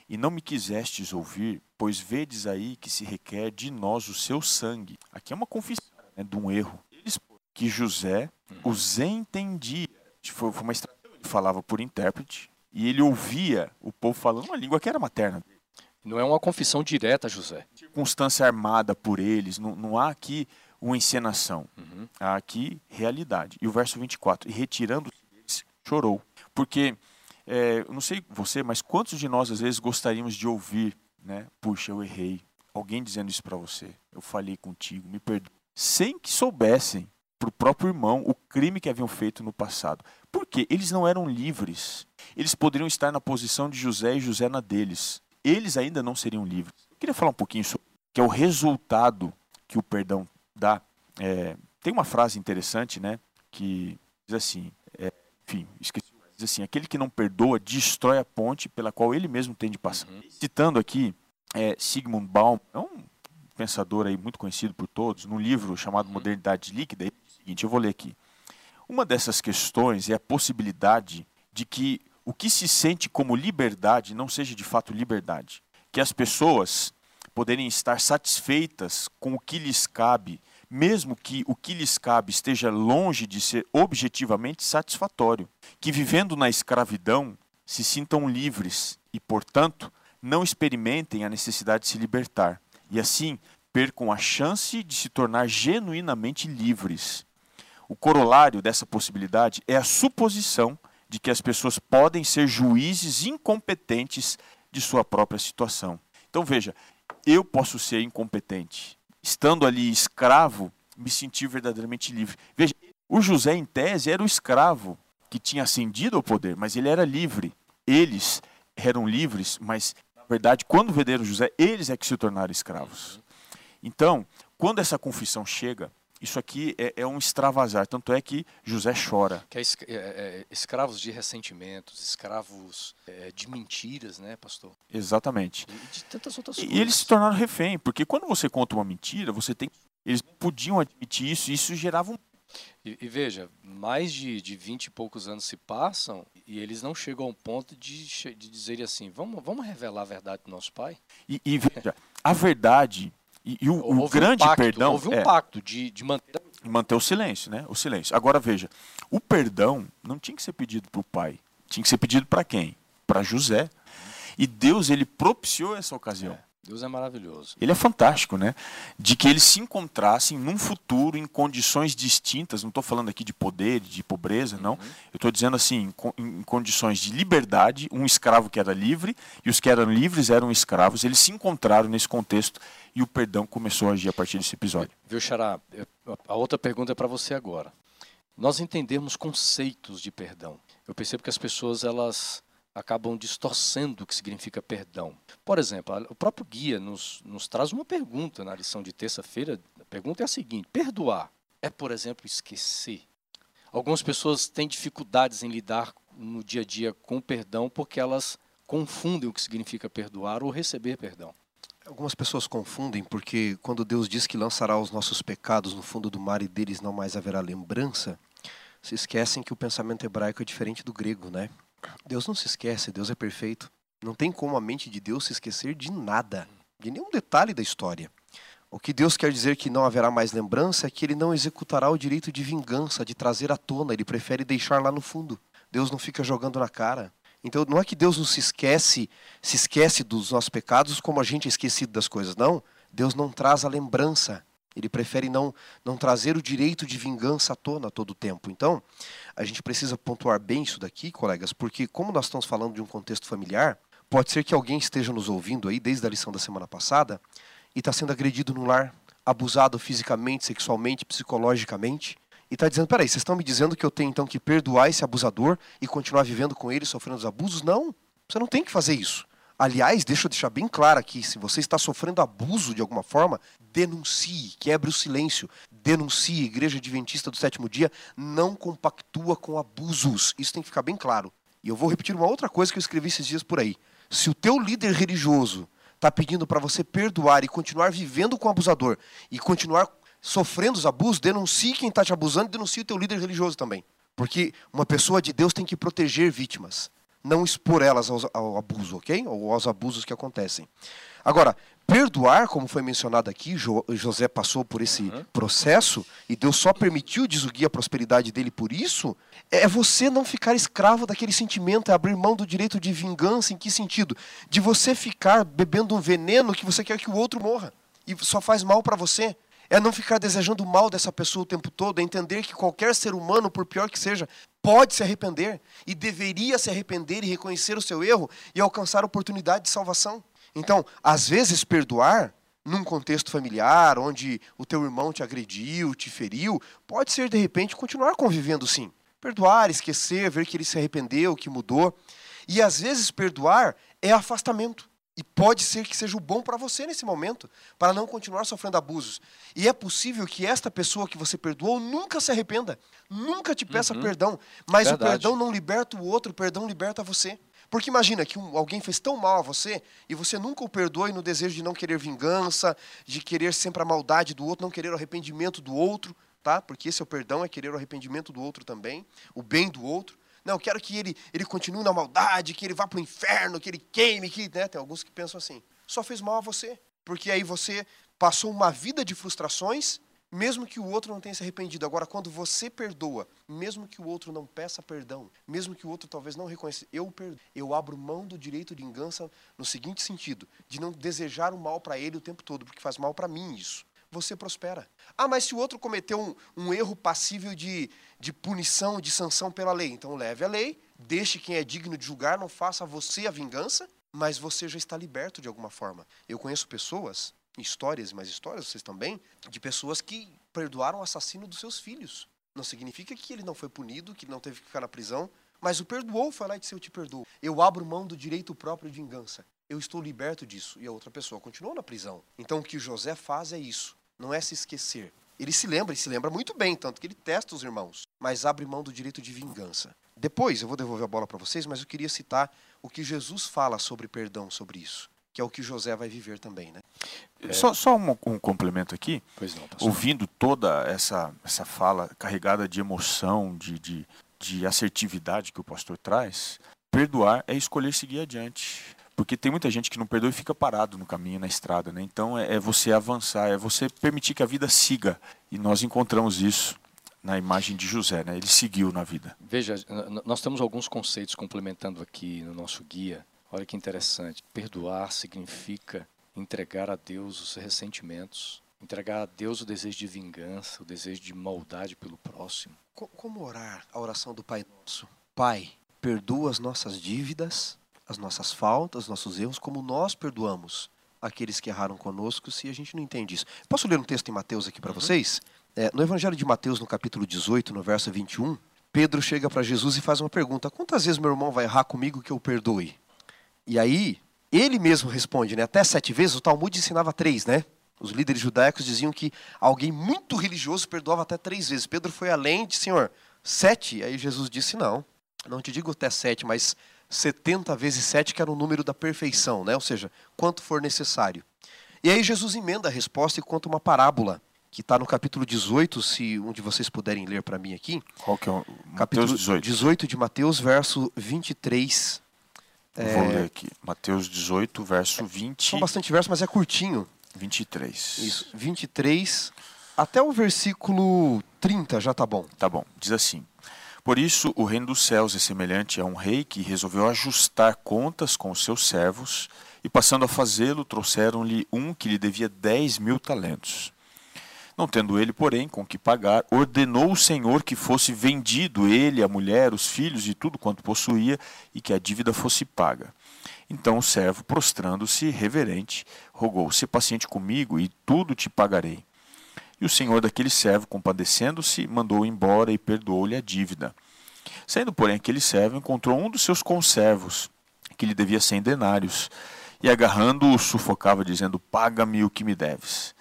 e não me quisestes ouvir, pois vedes aí que se requer de nós o seu sangue. Aqui é uma confissão né, de um erro. Eles que José os entendia. Foi, foi uma estratégia. Ele falava por intérprete e ele ouvia o povo falando uma língua que era materna. Não é uma confissão direta, José. Circunstância armada por eles, não, não há aqui uma encenação. Uhum. Há aqui realidade. E o verso 24: E retirando chorou. Porque, é, eu não sei você, mas quantos de nós às vezes gostaríamos de ouvir, né? Puxa, eu errei. Alguém dizendo isso para você. Eu falhei contigo, me perdoe. Sem que soubessem para o próprio irmão o crime que haviam feito no passado. Por quê? Eles não eram livres. Eles poderiam estar na posição de José e José na deles. Eles ainda não seriam livres. Eu queria falar um pouquinho sobre que é o resultado que o perdão dá. É, tem uma frase interessante, né? Que diz assim, é, enfim, esqueci. Diz assim, aquele que não perdoa destrói a ponte pela qual ele mesmo tem de passar. Uhum. Citando aqui é, Sigmund Baum, é um pensador aí muito conhecido por todos, num livro chamado Modernidade Líquida, ele diz o seguinte, eu vou ler aqui. Uma dessas questões é a possibilidade de que o que se sente como liberdade não seja de fato liberdade. Que as pessoas poderem estar satisfeitas com o que lhes cabe, mesmo que o que lhes cabe esteja longe de ser objetivamente satisfatório. Que vivendo na escravidão se sintam livres e, portanto, não experimentem a necessidade de se libertar. E assim percam a chance de se tornar genuinamente livres. O corolário dessa possibilidade é a suposição de que as pessoas podem ser juízes incompetentes de sua própria situação. Então veja, eu posso ser incompetente. Estando ali escravo, me sentir verdadeiramente livre. Veja, o José, em tese, era o escravo que tinha ascendido ao poder, mas ele era livre. Eles eram livres, mas, na verdade, quando venderam José, eles é que se tornaram escravos. Então, quando essa confissão chega, isso aqui é, é, um extravasar. Tanto é que José chora. Que é, é, escravos de ressentimentos, escravos de mentiras, né, pastor? Exatamente. E de tantas outras e, coisas. E eles se tornaram refém, porque quando você conta uma mentira, você tem. Eles podiam admitir isso, e isso gerava um. E, e veja, mais de, de 20 e poucos anos se passam e eles não chegam ao ponto de, de dizer assim: vamos, vamos revelar a verdade do nosso pai? E, e veja, a verdade e, e o, o grande um pacto, perdão. Houve um é, pacto de, de manter. manter o silêncio, né? O silêncio. Agora veja, o perdão não tinha que ser pedido para o pai. Tinha que ser pedido para quem? Para José. E Deus, ele propiciou essa ocasião. É, Deus é maravilhoso. Ele é fantástico, né? De que eles se encontrassem num futuro em condições distintas. Não estou falando aqui de poder, de pobreza, não. Uhum. Eu estou dizendo assim, em, em condições de liberdade, um escravo que era livre e os que eram livres eram escravos. Eles se encontraram nesse contexto e o perdão começou a agir a partir desse episódio. Viu, Xará? A outra pergunta é para você agora. Nós entendemos conceitos de perdão. Eu percebo que as pessoas elas acabam distorcendo o que significa perdão. Por exemplo, o próprio guia nos, nos traz uma pergunta na lição de terça-feira. A pergunta é a seguinte: perdoar é, por exemplo, esquecer? Algumas pessoas têm dificuldades em lidar no dia a dia com perdão porque elas confundem o que significa perdoar ou receber perdão. Algumas pessoas confundem porque quando Deus diz que lançará os nossos pecados no fundo do mar e deles não mais haverá lembrança, se esquecem que o pensamento hebraico é diferente do grego, né? Deus não se esquece, Deus é perfeito. Não tem como a mente de Deus se esquecer de nada, de nenhum detalhe da história. O que Deus quer dizer que não haverá mais lembrança é que ele não executará o direito de vingança, de trazer à tona, ele prefere deixar lá no fundo. Deus não fica jogando na cara. Então não é que Deus não se esquece, se esquece dos nossos pecados como a gente é esquecido das coisas, não. Deus não traz a lembrança. Ele prefere não, não trazer o direito de vingança à tona a todo tempo. Então, a gente precisa pontuar bem isso daqui, colegas, porque como nós estamos falando de um contexto familiar, pode ser que alguém esteja nos ouvindo aí desde a lição da semana passada e está sendo agredido no lar, abusado fisicamente, sexualmente, psicologicamente, e está dizendo, peraí, vocês estão me dizendo que eu tenho então que perdoar esse abusador e continuar vivendo com ele, sofrendo os abusos? Não, você não tem que fazer isso. Aliás, deixa eu deixar bem claro aqui, se você está sofrendo abuso de alguma forma, denuncie, quebre o silêncio, denuncie. Igreja Adventista do Sétimo Dia não compactua com abusos. Isso tem que ficar bem claro. E eu vou repetir uma outra coisa que eu escrevi esses dias por aí. Se o teu líder religioso está pedindo para você perdoar e continuar vivendo com o abusador e continuar sofrendo os abusos, denuncie quem está te abusando e denuncie o teu líder religioso também. Porque uma pessoa de Deus tem que proteger vítimas, não expor elas ao, ao abuso, ok? Ou aos abusos que acontecem. Agora, perdoar, como foi mencionado aqui, jo, José passou por esse uhum. processo e Deus só permitiu desugir a prosperidade dele por isso, é você não ficar escravo daquele sentimento, é abrir mão do direito de vingança, em que sentido? De você ficar bebendo um veneno que você quer que o outro morra e só faz mal para você. É não ficar desejando mal dessa pessoa o tempo todo, é entender que qualquer ser humano, por pior que seja, pode se arrepender e deveria se arrepender e reconhecer o seu erro e alcançar a oportunidade de salvação. Então, às vezes, perdoar num contexto familiar, onde o teu irmão te agrediu, te feriu, pode ser de repente continuar convivendo sim. Perdoar, esquecer, ver que ele se arrependeu, que mudou. E às vezes perdoar é afastamento. E pode ser que seja o bom para você nesse momento, para não continuar sofrendo abusos. E é possível que esta pessoa que você perdoou nunca se arrependa, nunca te peça uhum. perdão, mas Verdade. o perdão não liberta o outro, o perdão liberta você. Porque imagina que um, alguém fez tão mal a você e você nunca o perdoe no desejo de não querer vingança, de querer sempre a maldade do outro, não querer o arrependimento do outro, tá? Porque esse é o perdão, é querer o arrependimento do outro também, o bem do outro. Não, eu quero que ele, ele continue na maldade, que ele vá para o inferno, que ele queime, que, né? Tem alguns que pensam assim. Só fez mal a você, porque aí você passou uma vida de frustrações mesmo que o outro não tenha se arrependido. Agora, quando você perdoa, mesmo que o outro não peça perdão, mesmo que o outro talvez não reconheça, eu perdoo. Eu abro mão do direito de vingança no seguinte sentido, de não desejar o mal para ele o tempo todo, porque faz mal para mim isso. Você prospera. Ah, mas se o outro cometeu um, um erro passível de, de punição, de sanção pela lei, então leve a lei, deixe quem é digno de julgar, não faça você a vingança, mas você já está liberto de alguma forma. Eu conheço pessoas histórias, mais histórias, vocês também, de pessoas que perdoaram o assassino dos seus filhos. Não significa que ele não foi punido, que não teve que ficar na prisão, mas o perdoou, foi lá e disse: Eu te perdoo. Eu abro mão do direito próprio de vingança. Eu estou liberto disso. E a outra pessoa continuou na prisão. Então o que José faz é isso. Não é se esquecer. Ele se lembra, e se lembra muito bem, tanto que ele testa os irmãos, mas abre mão do direito de vingança. Depois, eu vou devolver a bola para vocês, mas eu queria citar o que Jesus fala sobre perdão, sobre isso que é o que José vai viver também, né? É. Só, só um, um, complemento aqui. Pois não, Ouvindo toda essa, essa fala carregada de emoção, de, de, de assertividade que o pastor traz, perdoar é escolher seguir adiante. Porque tem muita gente que não perdoa e fica parado no caminho, na estrada. Né? Então é, é você avançar, é você permitir que a vida siga. E nós encontramos isso na imagem de José, né? Ele seguiu na vida. Veja, nós temos alguns conceitos complementando aqui no nosso guia. Olha que interessante. Perdoar significa entregar a Deus os ressentimentos, entregar a Deus o desejo de vingança, o desejo de maldade pelo próximo. Como orar a oração do Pai Nosso? Pai, perdoa as nossas dívidas, as nossas faltas, os nossos erros, como nós perdoamos aqueles que erraram conosco, se a gente não entende isso. Posso ler um texto em Mateus aqui para uhum. vocês? É, no Evangelho de Mateus, no capítulo 18, no verso 21, Pedro chega para Jesus e faz uma pergunta: Quantas vezes meu irmão vai errar comigo que eu perdoe? E aí, ele mesmo responde, né? Até sete vezes, o Talmud ensinava três, né? Os líderes judaicos diziam que alguém muito religioso perdoava até três vezes. Pedro foi além de, Senhor, sete? Aí Jesus disse, não, não te digo até sete, mas setenta vezes sete, que era o número da perfeição, né? Ou seja, quanto for necessário. E aí Jesus emenda a resposta e conta uma parábola, que está no capítulo 18, se um de vocês puderem ler para mim aqui. Qual que é o capítulo 18? 18 de Mateus, verso 23 é... Vou ler aqui. Mateus 18, verso 20. São bastante versos, mas é curtinho. 23. Isso, 23 até o versículo 30 já tá bom. Tá bom. Diz assim: Por isso o reino dos céus é semelhante a um rei que resolveu ajustar contas com os seus servos, e passando a fazê-lo, trouxeram-lhe um que lhe devia dez mil talentos. Não tendo ele, porém, com que pagar, ordenou o Senhor que fosse vendido ele, a mulher, os filhos e tudo quanto possuía, e que a dívida fosse paga. Então o servo, prostrando-se, reverente, rogou: Se paciente comigo, e tudo te pagarei. E o senhor daquele servo, compadecendo-se, mandou-o embora e perdoou-lhe a dívida. Saindo, porém, aquele servo encontrou um dos seus conservos, que lhe devia cem denários, e agarrando-o, sufocava, dizendo: Paga-me o que me deves.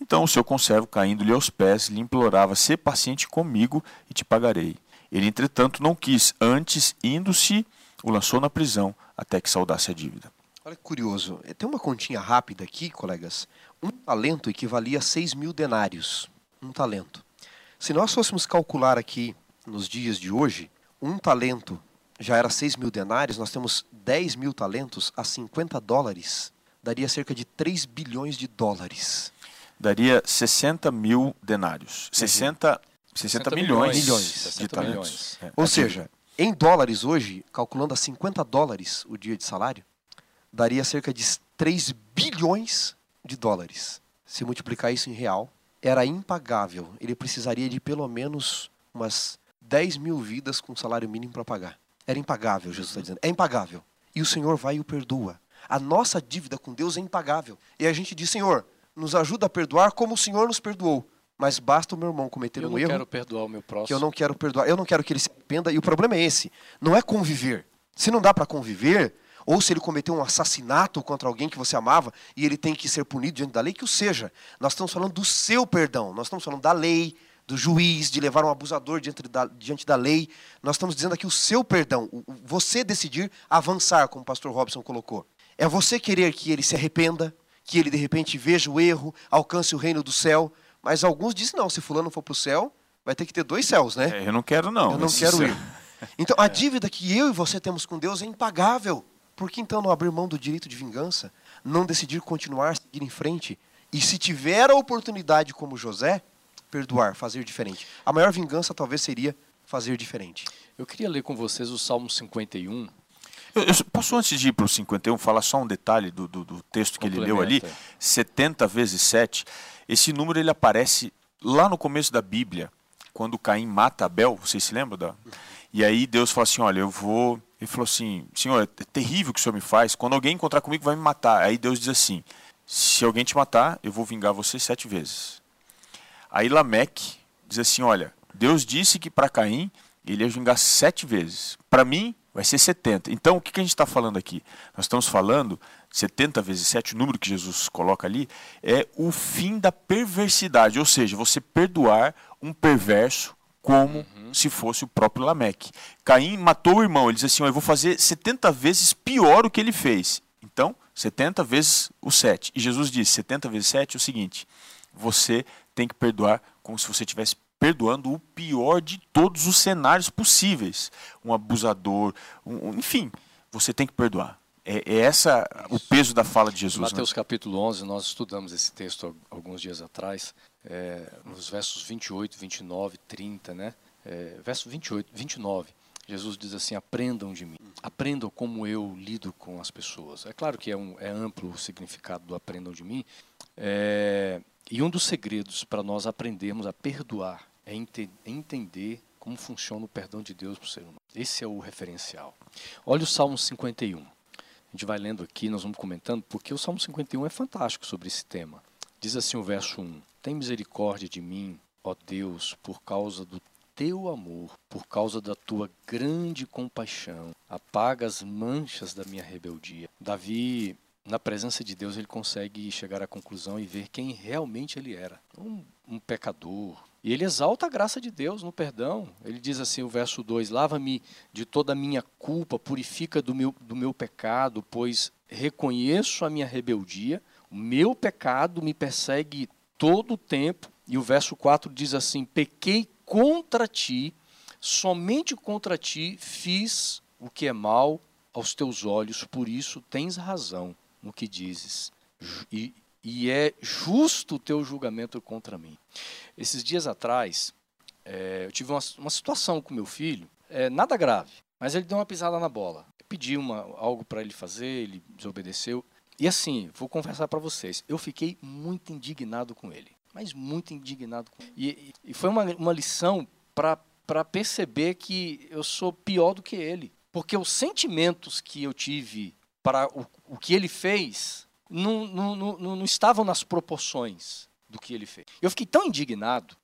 Então o seu conservo, caindo-lhe aos pés, lhe implorava: Sê paciente comigo e te pagarei. Ele, entretanto, não quis, antes, indo-se, o lançou na prisão até que saudasse a dívida. Olha que curioso. Tem uma continha rápida aqui, colegas. Um talento equivalia a 6 mil denários. Um talento. Se nós fôssemos calcular aqui, nos dias de hoje, um talento já era 6 mil denários, nós temos 10 mil talentos a 50 dólares. Daria cerca de 3 bilhões de dólares. Daria 60 mil denários. 60, 60, 60 milhões, milhões 60 de talentos. Milhões. É. Ou seja, em dólares hoje, calculando a 50 dólares o dia de salário, daria cerca de 3 bilhões de dólares. Se multiplicar isso em real, era impagável. Ele precisaria de pelo menos umas 10 mil vidas com salário mínimo para pagar. Era impagável, Jesus está dizendo. É impagável. E o Senhor vai e o perdoa. A nossa dívida com Deus é impagável. E a gente diz, Senhor, nos ajuda a perdoar como o Senhor nos perdoou. Mas basta o meu irmão cometer um erro. Eu não quero perdoar o meu próximo. Que eu não quero perdoar. Eu não quero que ele se arrependa. E o problema é esse. Não é conviver. Se não dá para conviver, ou se ele cometeu um assassinato contra alguém que você amava e ele tem que ser punido diante da lei, que o seja. Nós estamos falando do seu perdão, nós estamos falando da lei, do juiz, de levar um abusador diante da, diante da lei. Nós estamos dizendo aqui o seu perdão, você decidir avançar, como o pastor Robson colocou. É você querer que ele se arrependa, que ele de repente veja o erro, alcance o reino do céu. Mas alguns dizem, não, se fulano for para o céu, vai ter que ter dois céus, né? É, eu não quero não. Eu não quero ir. Então a dívida que eu e você temos com Deus é impagável. Por que então não abrir mão do direito de vingança? Não decidir continuar, seguir em frente? E se tiver a oportunidade, como José, perdoar, fazer diferente. A maior vingança talvez seria fazer diferente. Eu queria ler com vocês o Salmo 51. Eu, eu posso, antes de ir para o 51, falar só um detalhe do, do, do texto que ele leu ali? 70 vezes 7. Esse número ele aparece lá no começo da Bíblia, quando Caim mata Abel. Vocês se lembram? Da... E aí Deus fala assim: Olha, eu vou ele falou assim: Senhor, é terrível o que o Senhor me faz. Quando alguém encontrar comigo, vai me matar. Aí Deus diz assim: Se alguém te matar, eu vou vingar você sete vezes. Aí Lameque diz assim: Olha, Deus disse que para Caim ele ia vingar sete vezes. Para mim, vai ser 70. Então, o que, que a gente está falando aqui? Nós estamos falando, 70 vezes 7, o número que Jesus coloca ali, é o fim da perversidade. Ou seja, você perdoar um perverso como uhum. Se fosse o próprio Lameque. Caim matou o irmão, ele diz assim: Eu vou fazer 70 vezes pior o que ele fez. Então, 70 vezes o 7. E Jesus disse: 70 vezes 7 é o seguinte: você tem que perdoar como se você estivesse perdoando o pior de todos os cenários possíveis. Um abusador, um, enfim, você tem que perdoar. É, é essa o peso da fala de Jesus. Né? Mateus né? capítulo 11, nós estudamos esse texto alguns dias atrás é, nos versos 28, 29, 30, né? É, verso 28, 29, Jesus diz assim: aprendam de mim, aprendam como eu lido com as pessoas. É claro que é, um, é amplo o significado do aprendam de mim. É, e um dos segredos para nós aprendermos a perdoar é ente entender como funciona o perdão de Deus para o ser humano. Esse é o referencial. Olha o Salmo 51. A gente vai lendo aqui, nós vamos comentando, porque o Salmo 51 é fantástico sobre esse tema. Diz assim o verso 1: Tem misericórdia de mim, ó Deus, por causa do teu amor, por causa da tua grande compaixão. Apaga as manchas da minha rebeldia. Davi, na presença de Deus, ele consegue chegar à conclusão e ver quem realmente ele era. Um, um pecador, e ele exalta a graça de Deus no perdão. Ele diz assim, o verso 2: Lava-me de toda a minha culpa, purifica do meu, do meu pecado, pois reconheço a minha rebeldia o meu pecado me persegue todo o tempo. E o verso 4 diz assim: Pequei contra ti, somente contra ti fiz o que é mal aos teus olhos, por isso tens razão no que dizes. E, e é justo o teu julgamento contra mim. Esses dias atrás, é, eu tive uma, uma, situação com meu filho, é, nada grave, mas ele deu uma pisada na bola. Eu pedi uma, algo para ele fazer, ele desobedeceu. E assim, vou confessar para vocês, eu fiquei muito indignado com ele. Mas muito indignado. E, e foi uma, uma lição para perceber que eu sou pior do que ele. Porque os sentimentos que eu tive para o, o que ele fez não, não, não, não estavam nas proporções do que ele fez. Eu fiquei tão indignado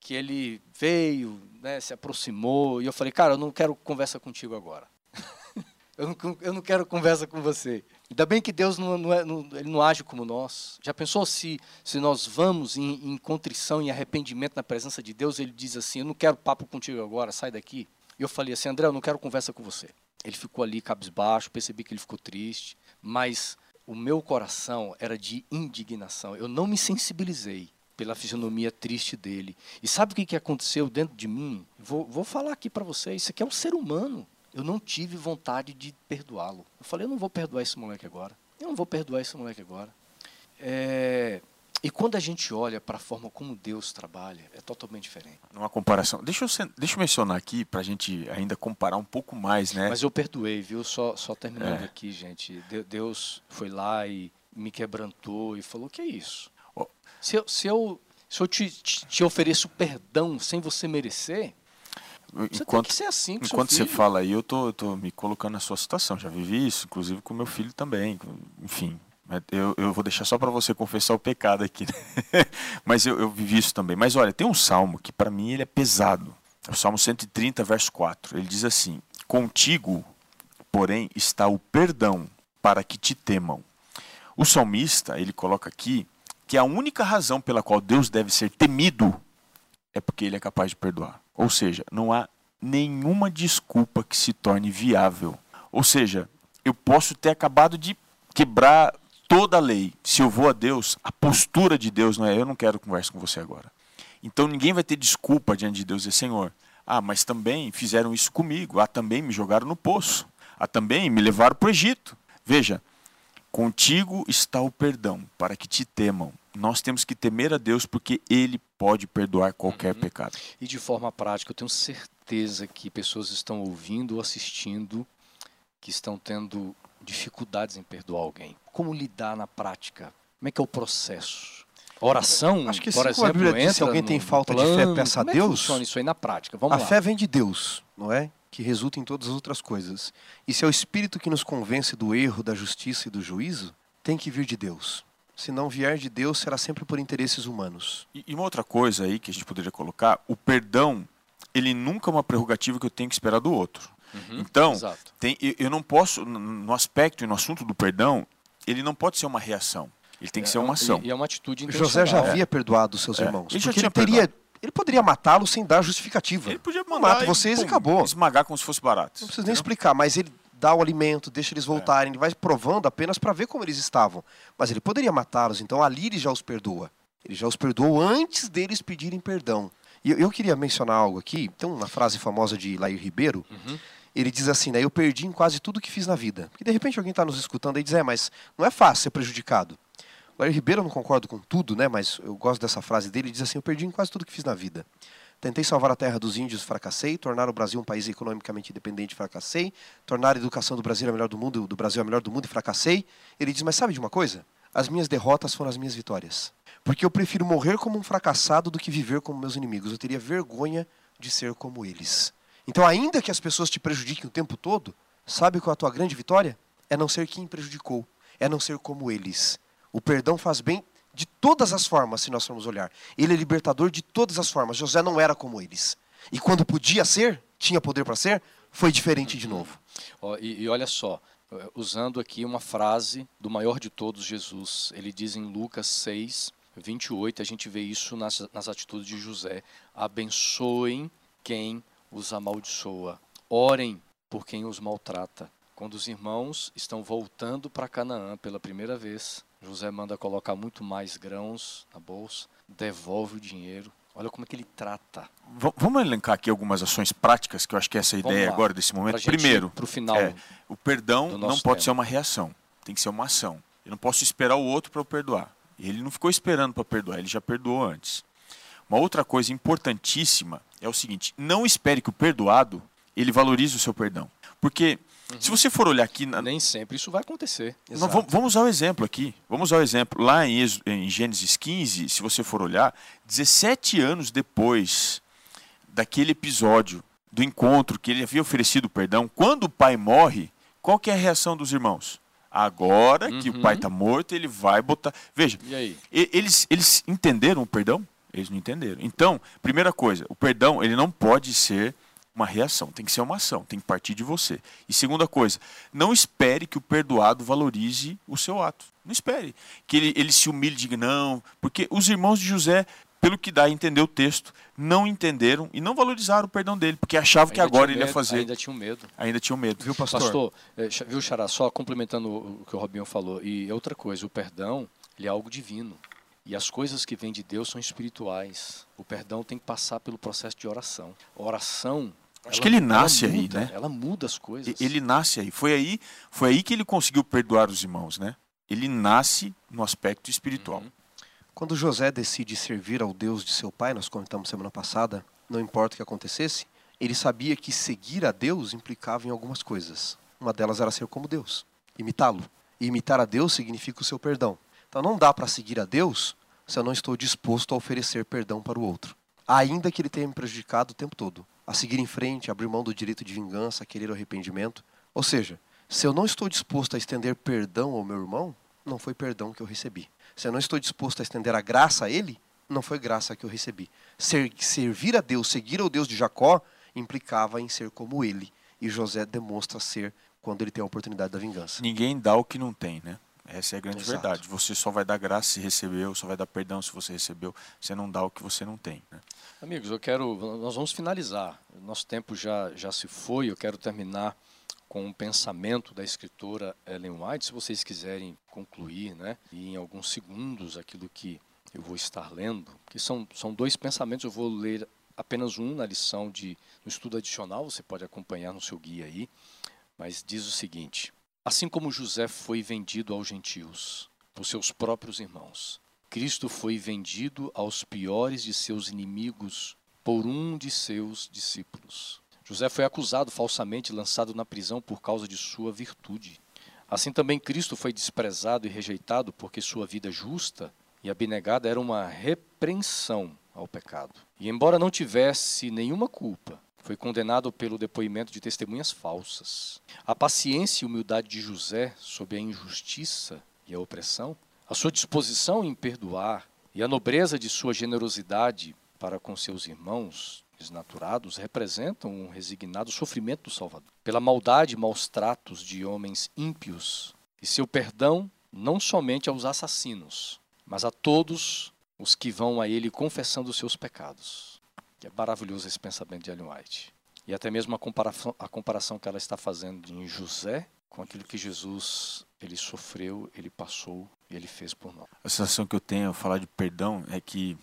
que ele veio, né, se aproximou, e eu falei, cara, eu não quero conversa contigo agora. eu, não, eu não quero conversa com você. Ainda bem que Deus não, não, é, não, ele não age como nós. Já pensou se, se nós vamos em, em contrição, em arrependimento na presença de Deus, ele diz assim: Eu não quero papo contigo agora, sai daqui. E eu falei assim, André, eu não quero conversa com você. Ele ficou ali cabisbaixo, percebi que ele ficou triste, mas o meu coração era de indignação. Eu não me sensibilizei pela fisionomia triste dele. E sabe o que, que aconteceu dentro de mim? Vou, vou falar aqui para vocês. Isso aqui é um ser humano. Eu não tive vontade de perdoá-lo. Eu falei, eu não vou perdoar esse moleque agora. Eu não vou perdoar esse moleque agora. É, e quando a gente olha para a forma como Deus trabalha, é totalmente diferente. Uma comparação. Deixa eu, deixa eu mencionar aqui, para a gente ainda comparar um pouco mais, né? Mas eu perdoei, viu? Só, só terminando é. aqui, gente. Deus foi lá e me quebrantou e falou: que é isso? Oh. Se eu, se eu, se eu te, te, te ofereço perdão sem você merecer, você enquanto, tem que ser assim Enquanto você fala aí, eu tô, eu tô me colocando na sua situação. Já vivi isso, inclusive com meu filho também. Enfim, eu, eu vou deixar só para você confessar o pecado aqui. Né? Mas eu, eu vivi isso também. Mas olha, tem um salmo que para mim ele é pesado. É o Salmo 130, verso 4. Ele diz assim: Contigo, porém, está o perdão para que te temam. O salmista, ele coloca aqui que a única razão pela qual Deus deve ser temido é porque ele é capaz de perdoar. Ou seja, não há nenhuma desculpa que se torne viável. Ou seja, eu posso ter acabado de quebrar toda a lei, se eu vou a Deus, a postura de Deus não é eu não quero conversa com você agora. Então ninguém vai ter desculpa diante de Deus e Senhor, ah, mas também fizeram isso comigo, ah, também me jogaram no poço, ah, também me levaram para o Egito. Veja, contigo está o perdão, para que te temam. Nós temos que temer a Deus porque Ele pode perdoar qualquer uhum. pecado. E de forma prática, eu tenho certeza que pessoas estão ouvindo ou assistindo que estão tendo dificuldades em perdoar alguém. Como lidar na prática? Como é que é o processo? Oração, Acho que por exemplo, a Bíblia diz, se alguém tem falta plano, de fé, peça a Deus. Como é que funciona isso aí na prática? Vamos a lá. fé vem de Deus, não é? Que resulta em todas as outras coisas. E se é o Espírito que nos convence do erro, da justiça e do juízo, tem que vir de Deus. Se não vier de Deus, será sempre por interesses humanos. E, e uma outra coisa aí que a gente poderia colocar, o perdão, ele nunca é uma prerrogativa que eu tenho que esperar do outro. Uhum, então, tem, eu não posso, no aspecto e no assunto do perdão, ele não pode ser uma reação. Ele tem que é, ser uma ação. E é uma atitude José já havia é. perdoado seus é. irmãos. Ele já tinha ele teria, ele poderia matá-los sem dar justificativa. Ele podia mandar Mata vocês e, pum, e acabou. Esmagar como se fosse barato. Não precisa nem explicar, mas ele dá o alimento, deixa eles voltarem, é. ele vai provando apenas para ver como eles estavam. Mas ele poderia matá-los, então ali ele já os perdoa. Ele já os perdoou antes deles pedirem perdão. E eu, eu queria mencionar algo aqui, tem uma frase famosa de Lair Ribeiro, uhum ele diz assim, né, eu perdi em quase tudo que fiz na vida. Porque de repente alguém está nos escutando e diz, é, mas não é fácil ser prejudicado. O Larry Ribeiro eu não concordo com tudo, né, mas eu gosto dessa frase dele, ele diz assim, eu perdi em quase tudo que fiz na vida. Tentei salvar a terra dos índios, fracassei. Tornar o Brasil um país economicamente independente, fracassei. Tornar a educação do Brasil a melhor do mundo, do Brasil a melhor do mundo, fracassei. Ele diz, mas sabe de uma coisa? As minhas derrotas foram as minhas vitórias. Porque eu prefiro morrer como um fracassado do que viver como meus inimigos. Eu teria vergonha de ser como eles. Então, ainda que as pessoas te prejudiquem o tempo todo, sabe qual é a tua grande vitória? É não ser quem prejudicou, é não ser como eles. O perdão faz bem de todas as formas, se nós formos olhar. Ele é libertador de todas as formas. José não era como eles. E quando podia ser, tinha poder para ser, foi diferente de novo. Oh, e, e olha só, eh, usando aqui uma frase do maior de todos, Jesus. Ele diz em Lucas 6, 28, a gente vê isso nas, nas atitudes de José. Abençoem quem os amaldiçoa. Orem por quem os maltrata. Quando os irmãos estão voltando para Canaã pela primeira vez, José manda colocar muito mais grãos na bolsa, devolve o dinheiro. Olha como é que ele trata. Vamos elencar aqui algumas ações práticas, que eu acho que essa é a ideia agora desse momento. Primeiro, pro final é, o perdão não pode tema. ser uma reação, tem que ser uma ação. Eu não posso esperar o outro para eu perdoar. Ele não ficou esperando para perdoar, ele já perdoou antes. Uma outra coisa importantíssima é o seguinte: não espere que o perdoado ele valorize o seu perdão. Porque uhum. se você for olhar aqui. Na... Nem sempre isso vai acontecer. Não, vamos usar o exemplo aqui. Vamos usar o exemplo. Lá em, em Gênesis 15, se você for olhar, 17 anos depois daquele episódio, do encontro que ele havia oferecido perdão, quando o pai morre, qual que é a reação dos irmãos? Agora uhum. que o pai está uhum. morto, ele vai botar. Veja, eles, eles entenderam o perdão? Eles não entenderam. Então, primeira coisa, o perdão ele não pode ser uma reação, tem que ser uma ação, tem que partir de você. E segunda coisa, não espere que o perdoado valorize o seu ato. Não espere que ele, ele se humilhe e diga não, porque os irmãos de José pelo que dá a entender o texto, não entenderam e não valorizaram o perdão dele, porque achavam que agora ele medo, ia fazer. Ainda tinham medo. Ainda tinham medo. Viu, pastor? Pastor, é, viu, Xará, só complementando o que o Robinho falou, e outra coisa, o perdão, ele é algo divino. E as coisas que vêm de Deus são espirituais. O perdão tem que passar pelo processo de oração. A oração. Acho que ele nasce aí, muda, né? Ela muda as coisas. Ele nasce aí. Foi aí, foi aí que ele conseguiu perdoar os irmãos, né? Ele nasce no aspecto espiritual. Uhum. Quando José decide servir ao Deus de seu pai, nós comentamos semana passada, não importa o que acontecesse, ele sabia que seguir a Deus implicava em algumas coisas. Uma delas era ser como Deus, imitá-lo. E imitar a Deus significa o seu perdão. Então não dá para seguir a Deus se eu não estou disposto a oferecer perdão para o outro. Ainda que ele tenha me prejudicado o tempo todo. A seguir em frente, abrir mão do direito de vingança, querer o arrependimento. Ou seja, se eu não estou disposto a estender perdão ao meu irmão, não foi perdão que eu recebi. Se eu não estou disposto a estender a graça a ele, não foi graça que eu recebi. Ser, servir a Deus, seguir ao Deus de Jacó, implicava em ser como ele. E José demonstra ser quando ele tem a oportunidade da vingança. Ninguém dá o que não tem, né? Essa é a grande Exato. verdade. Você só vai dar graça se recebeu, só vai dar perdão se você recebeu. Você não dá o que você não tem. Né? Amigos, eu quero. Nós vamos finalizar. Nosso tempo já, já se foi. Eu quero terminar com um pensamento da escritora Ellen White, se vocês quiserem concluir, né? E em alguns segundos aquilo que eu vou estar lendo, que são, são dois pensamentos. Eu vou ler apenas um na lição de no estudo adicional. Você pode acompanhar no seu guia aí. Mas diz o seguinte. Assim como José foi vendido aos gentios por seus próprios irmãos, Cristo foi vendido aos piores de seus inimigos por um de seus discípulos. José foi acusado falsamente e lançado na prisão por causa de sua virtude. Assim também Cristo foi desprezado e rejeitado porque sua vida justa e abnegada era uma repreensão ao pecado. E embora não tivesse nenhuma culpa, foi condenado pelo depoimento de testemunhas falsas. A paciência e humildade de José sob a injustiça e a opressão, a sua disposição em perdoar e a nobreza de sua generosidade para com seus irmãos desnaturados representam um resignado sofrimento do Salvador. Pela maldade e maus tratos de homens ímpios e seu perdão não somente aos assassinos, mas a todos os que vão a ele confessando seus pecados. É maravilhoso esse pensamento de Ellen White. E até mesmo a comparação, a comparação que ela está fazendo em José com aquilo que Jesus ele sofreu, ele passou e ele fez por nós. A sensação que eu tenho ao falar de perdão é que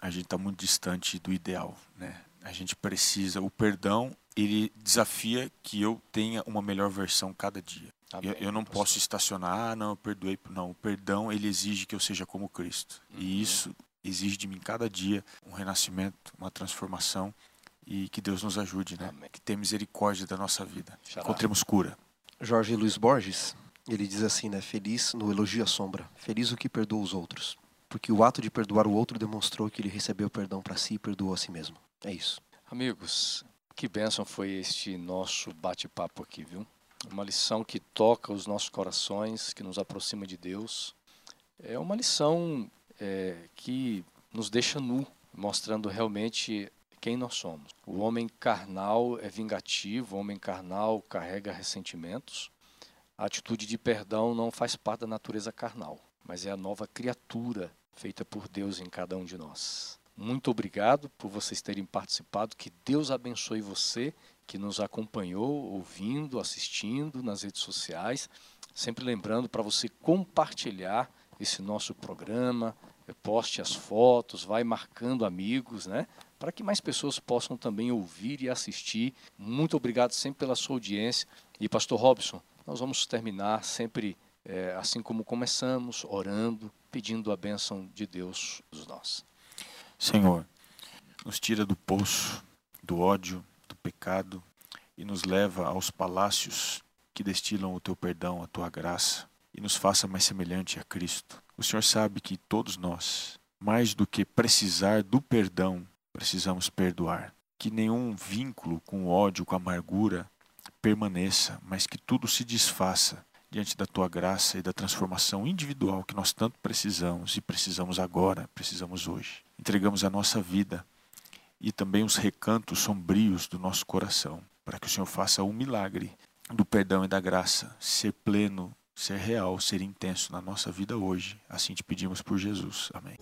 a gente está muito distante do ideal, né? A gente precisa, o perdão, ele desafia que eu tenha uma melhor versão cada dia. Amém, eu, eu não pastor. posso estacionar, ah, não, eu perdoei. Não, o perdão, ele exige que eu seja como Cristo. Uhum. E isso exige de mim cada dia um renascimento, uma transformação e que Deus nos ajude, né? Amém. Que tenha misericórdia da nossa vida. Xará. Encontremos cura. Jorge Luiz Borges, ele diz assim, né? Feliz no elogio à sombra, feliz o que perdoa os outros. Porque o ato de perdoar o outro demonstrou que ele recebeu perdão para si e perdoou a si mesmo. É isso. Amigos, que bênção foi este nosso bate-papo aqui, viu? Uma lição que toca os nossos corações, que nos aproxima de Deus. É uma lição é, que nos deixa nu, mostrando realmente quem nós somos. O homem carnal é vingativo, o homem carnal carrega ressentimentos. A atitude de perdão não faz parte da natureza carnal, mas é a nova criatura feita por Deus em cada um de nós. Muito obrigado por vocês terem participado. Que Deus abençoe você que nos acompanhou, ouvindo, assistindo nas redes sociais. Sempre lembrando para você compartilhar esse nosso programa, poste as fotos, vai marcando amigos, né? Para que mais pessoas possam também ouvir e assistir. Muito obrigado sempre pela sua audiência. E Pastor Robson, nós vamos terminar sempre eh, assim como começamos, orando, pedindo a bênção de Deus dos nós. Senhor, nos tira do poço, do ódio, do pecado e nos leva aos palácios que destilam o teu perdão, a tua graça e nos faça mais semelhante a Cristo. O Senhor sabe que todos nós, mais do que precisar do perdão, precisamos perdoar. Que nenhum vínculo com o ódio, com a amargura permaneça, mas que tudo se desfaça diante da tua graça e da transformação individual que nós tanto precisamos e precisamos agora, precisamos hoje. Entregamos a nossa vida e também os recantos sombrios do nosso coração, para que o Senhor faça o milagre do perdão e da graça ser pleno, ser real, ser intenso na nossa vida hoje. Assim te pedimos por Jesus. Amém.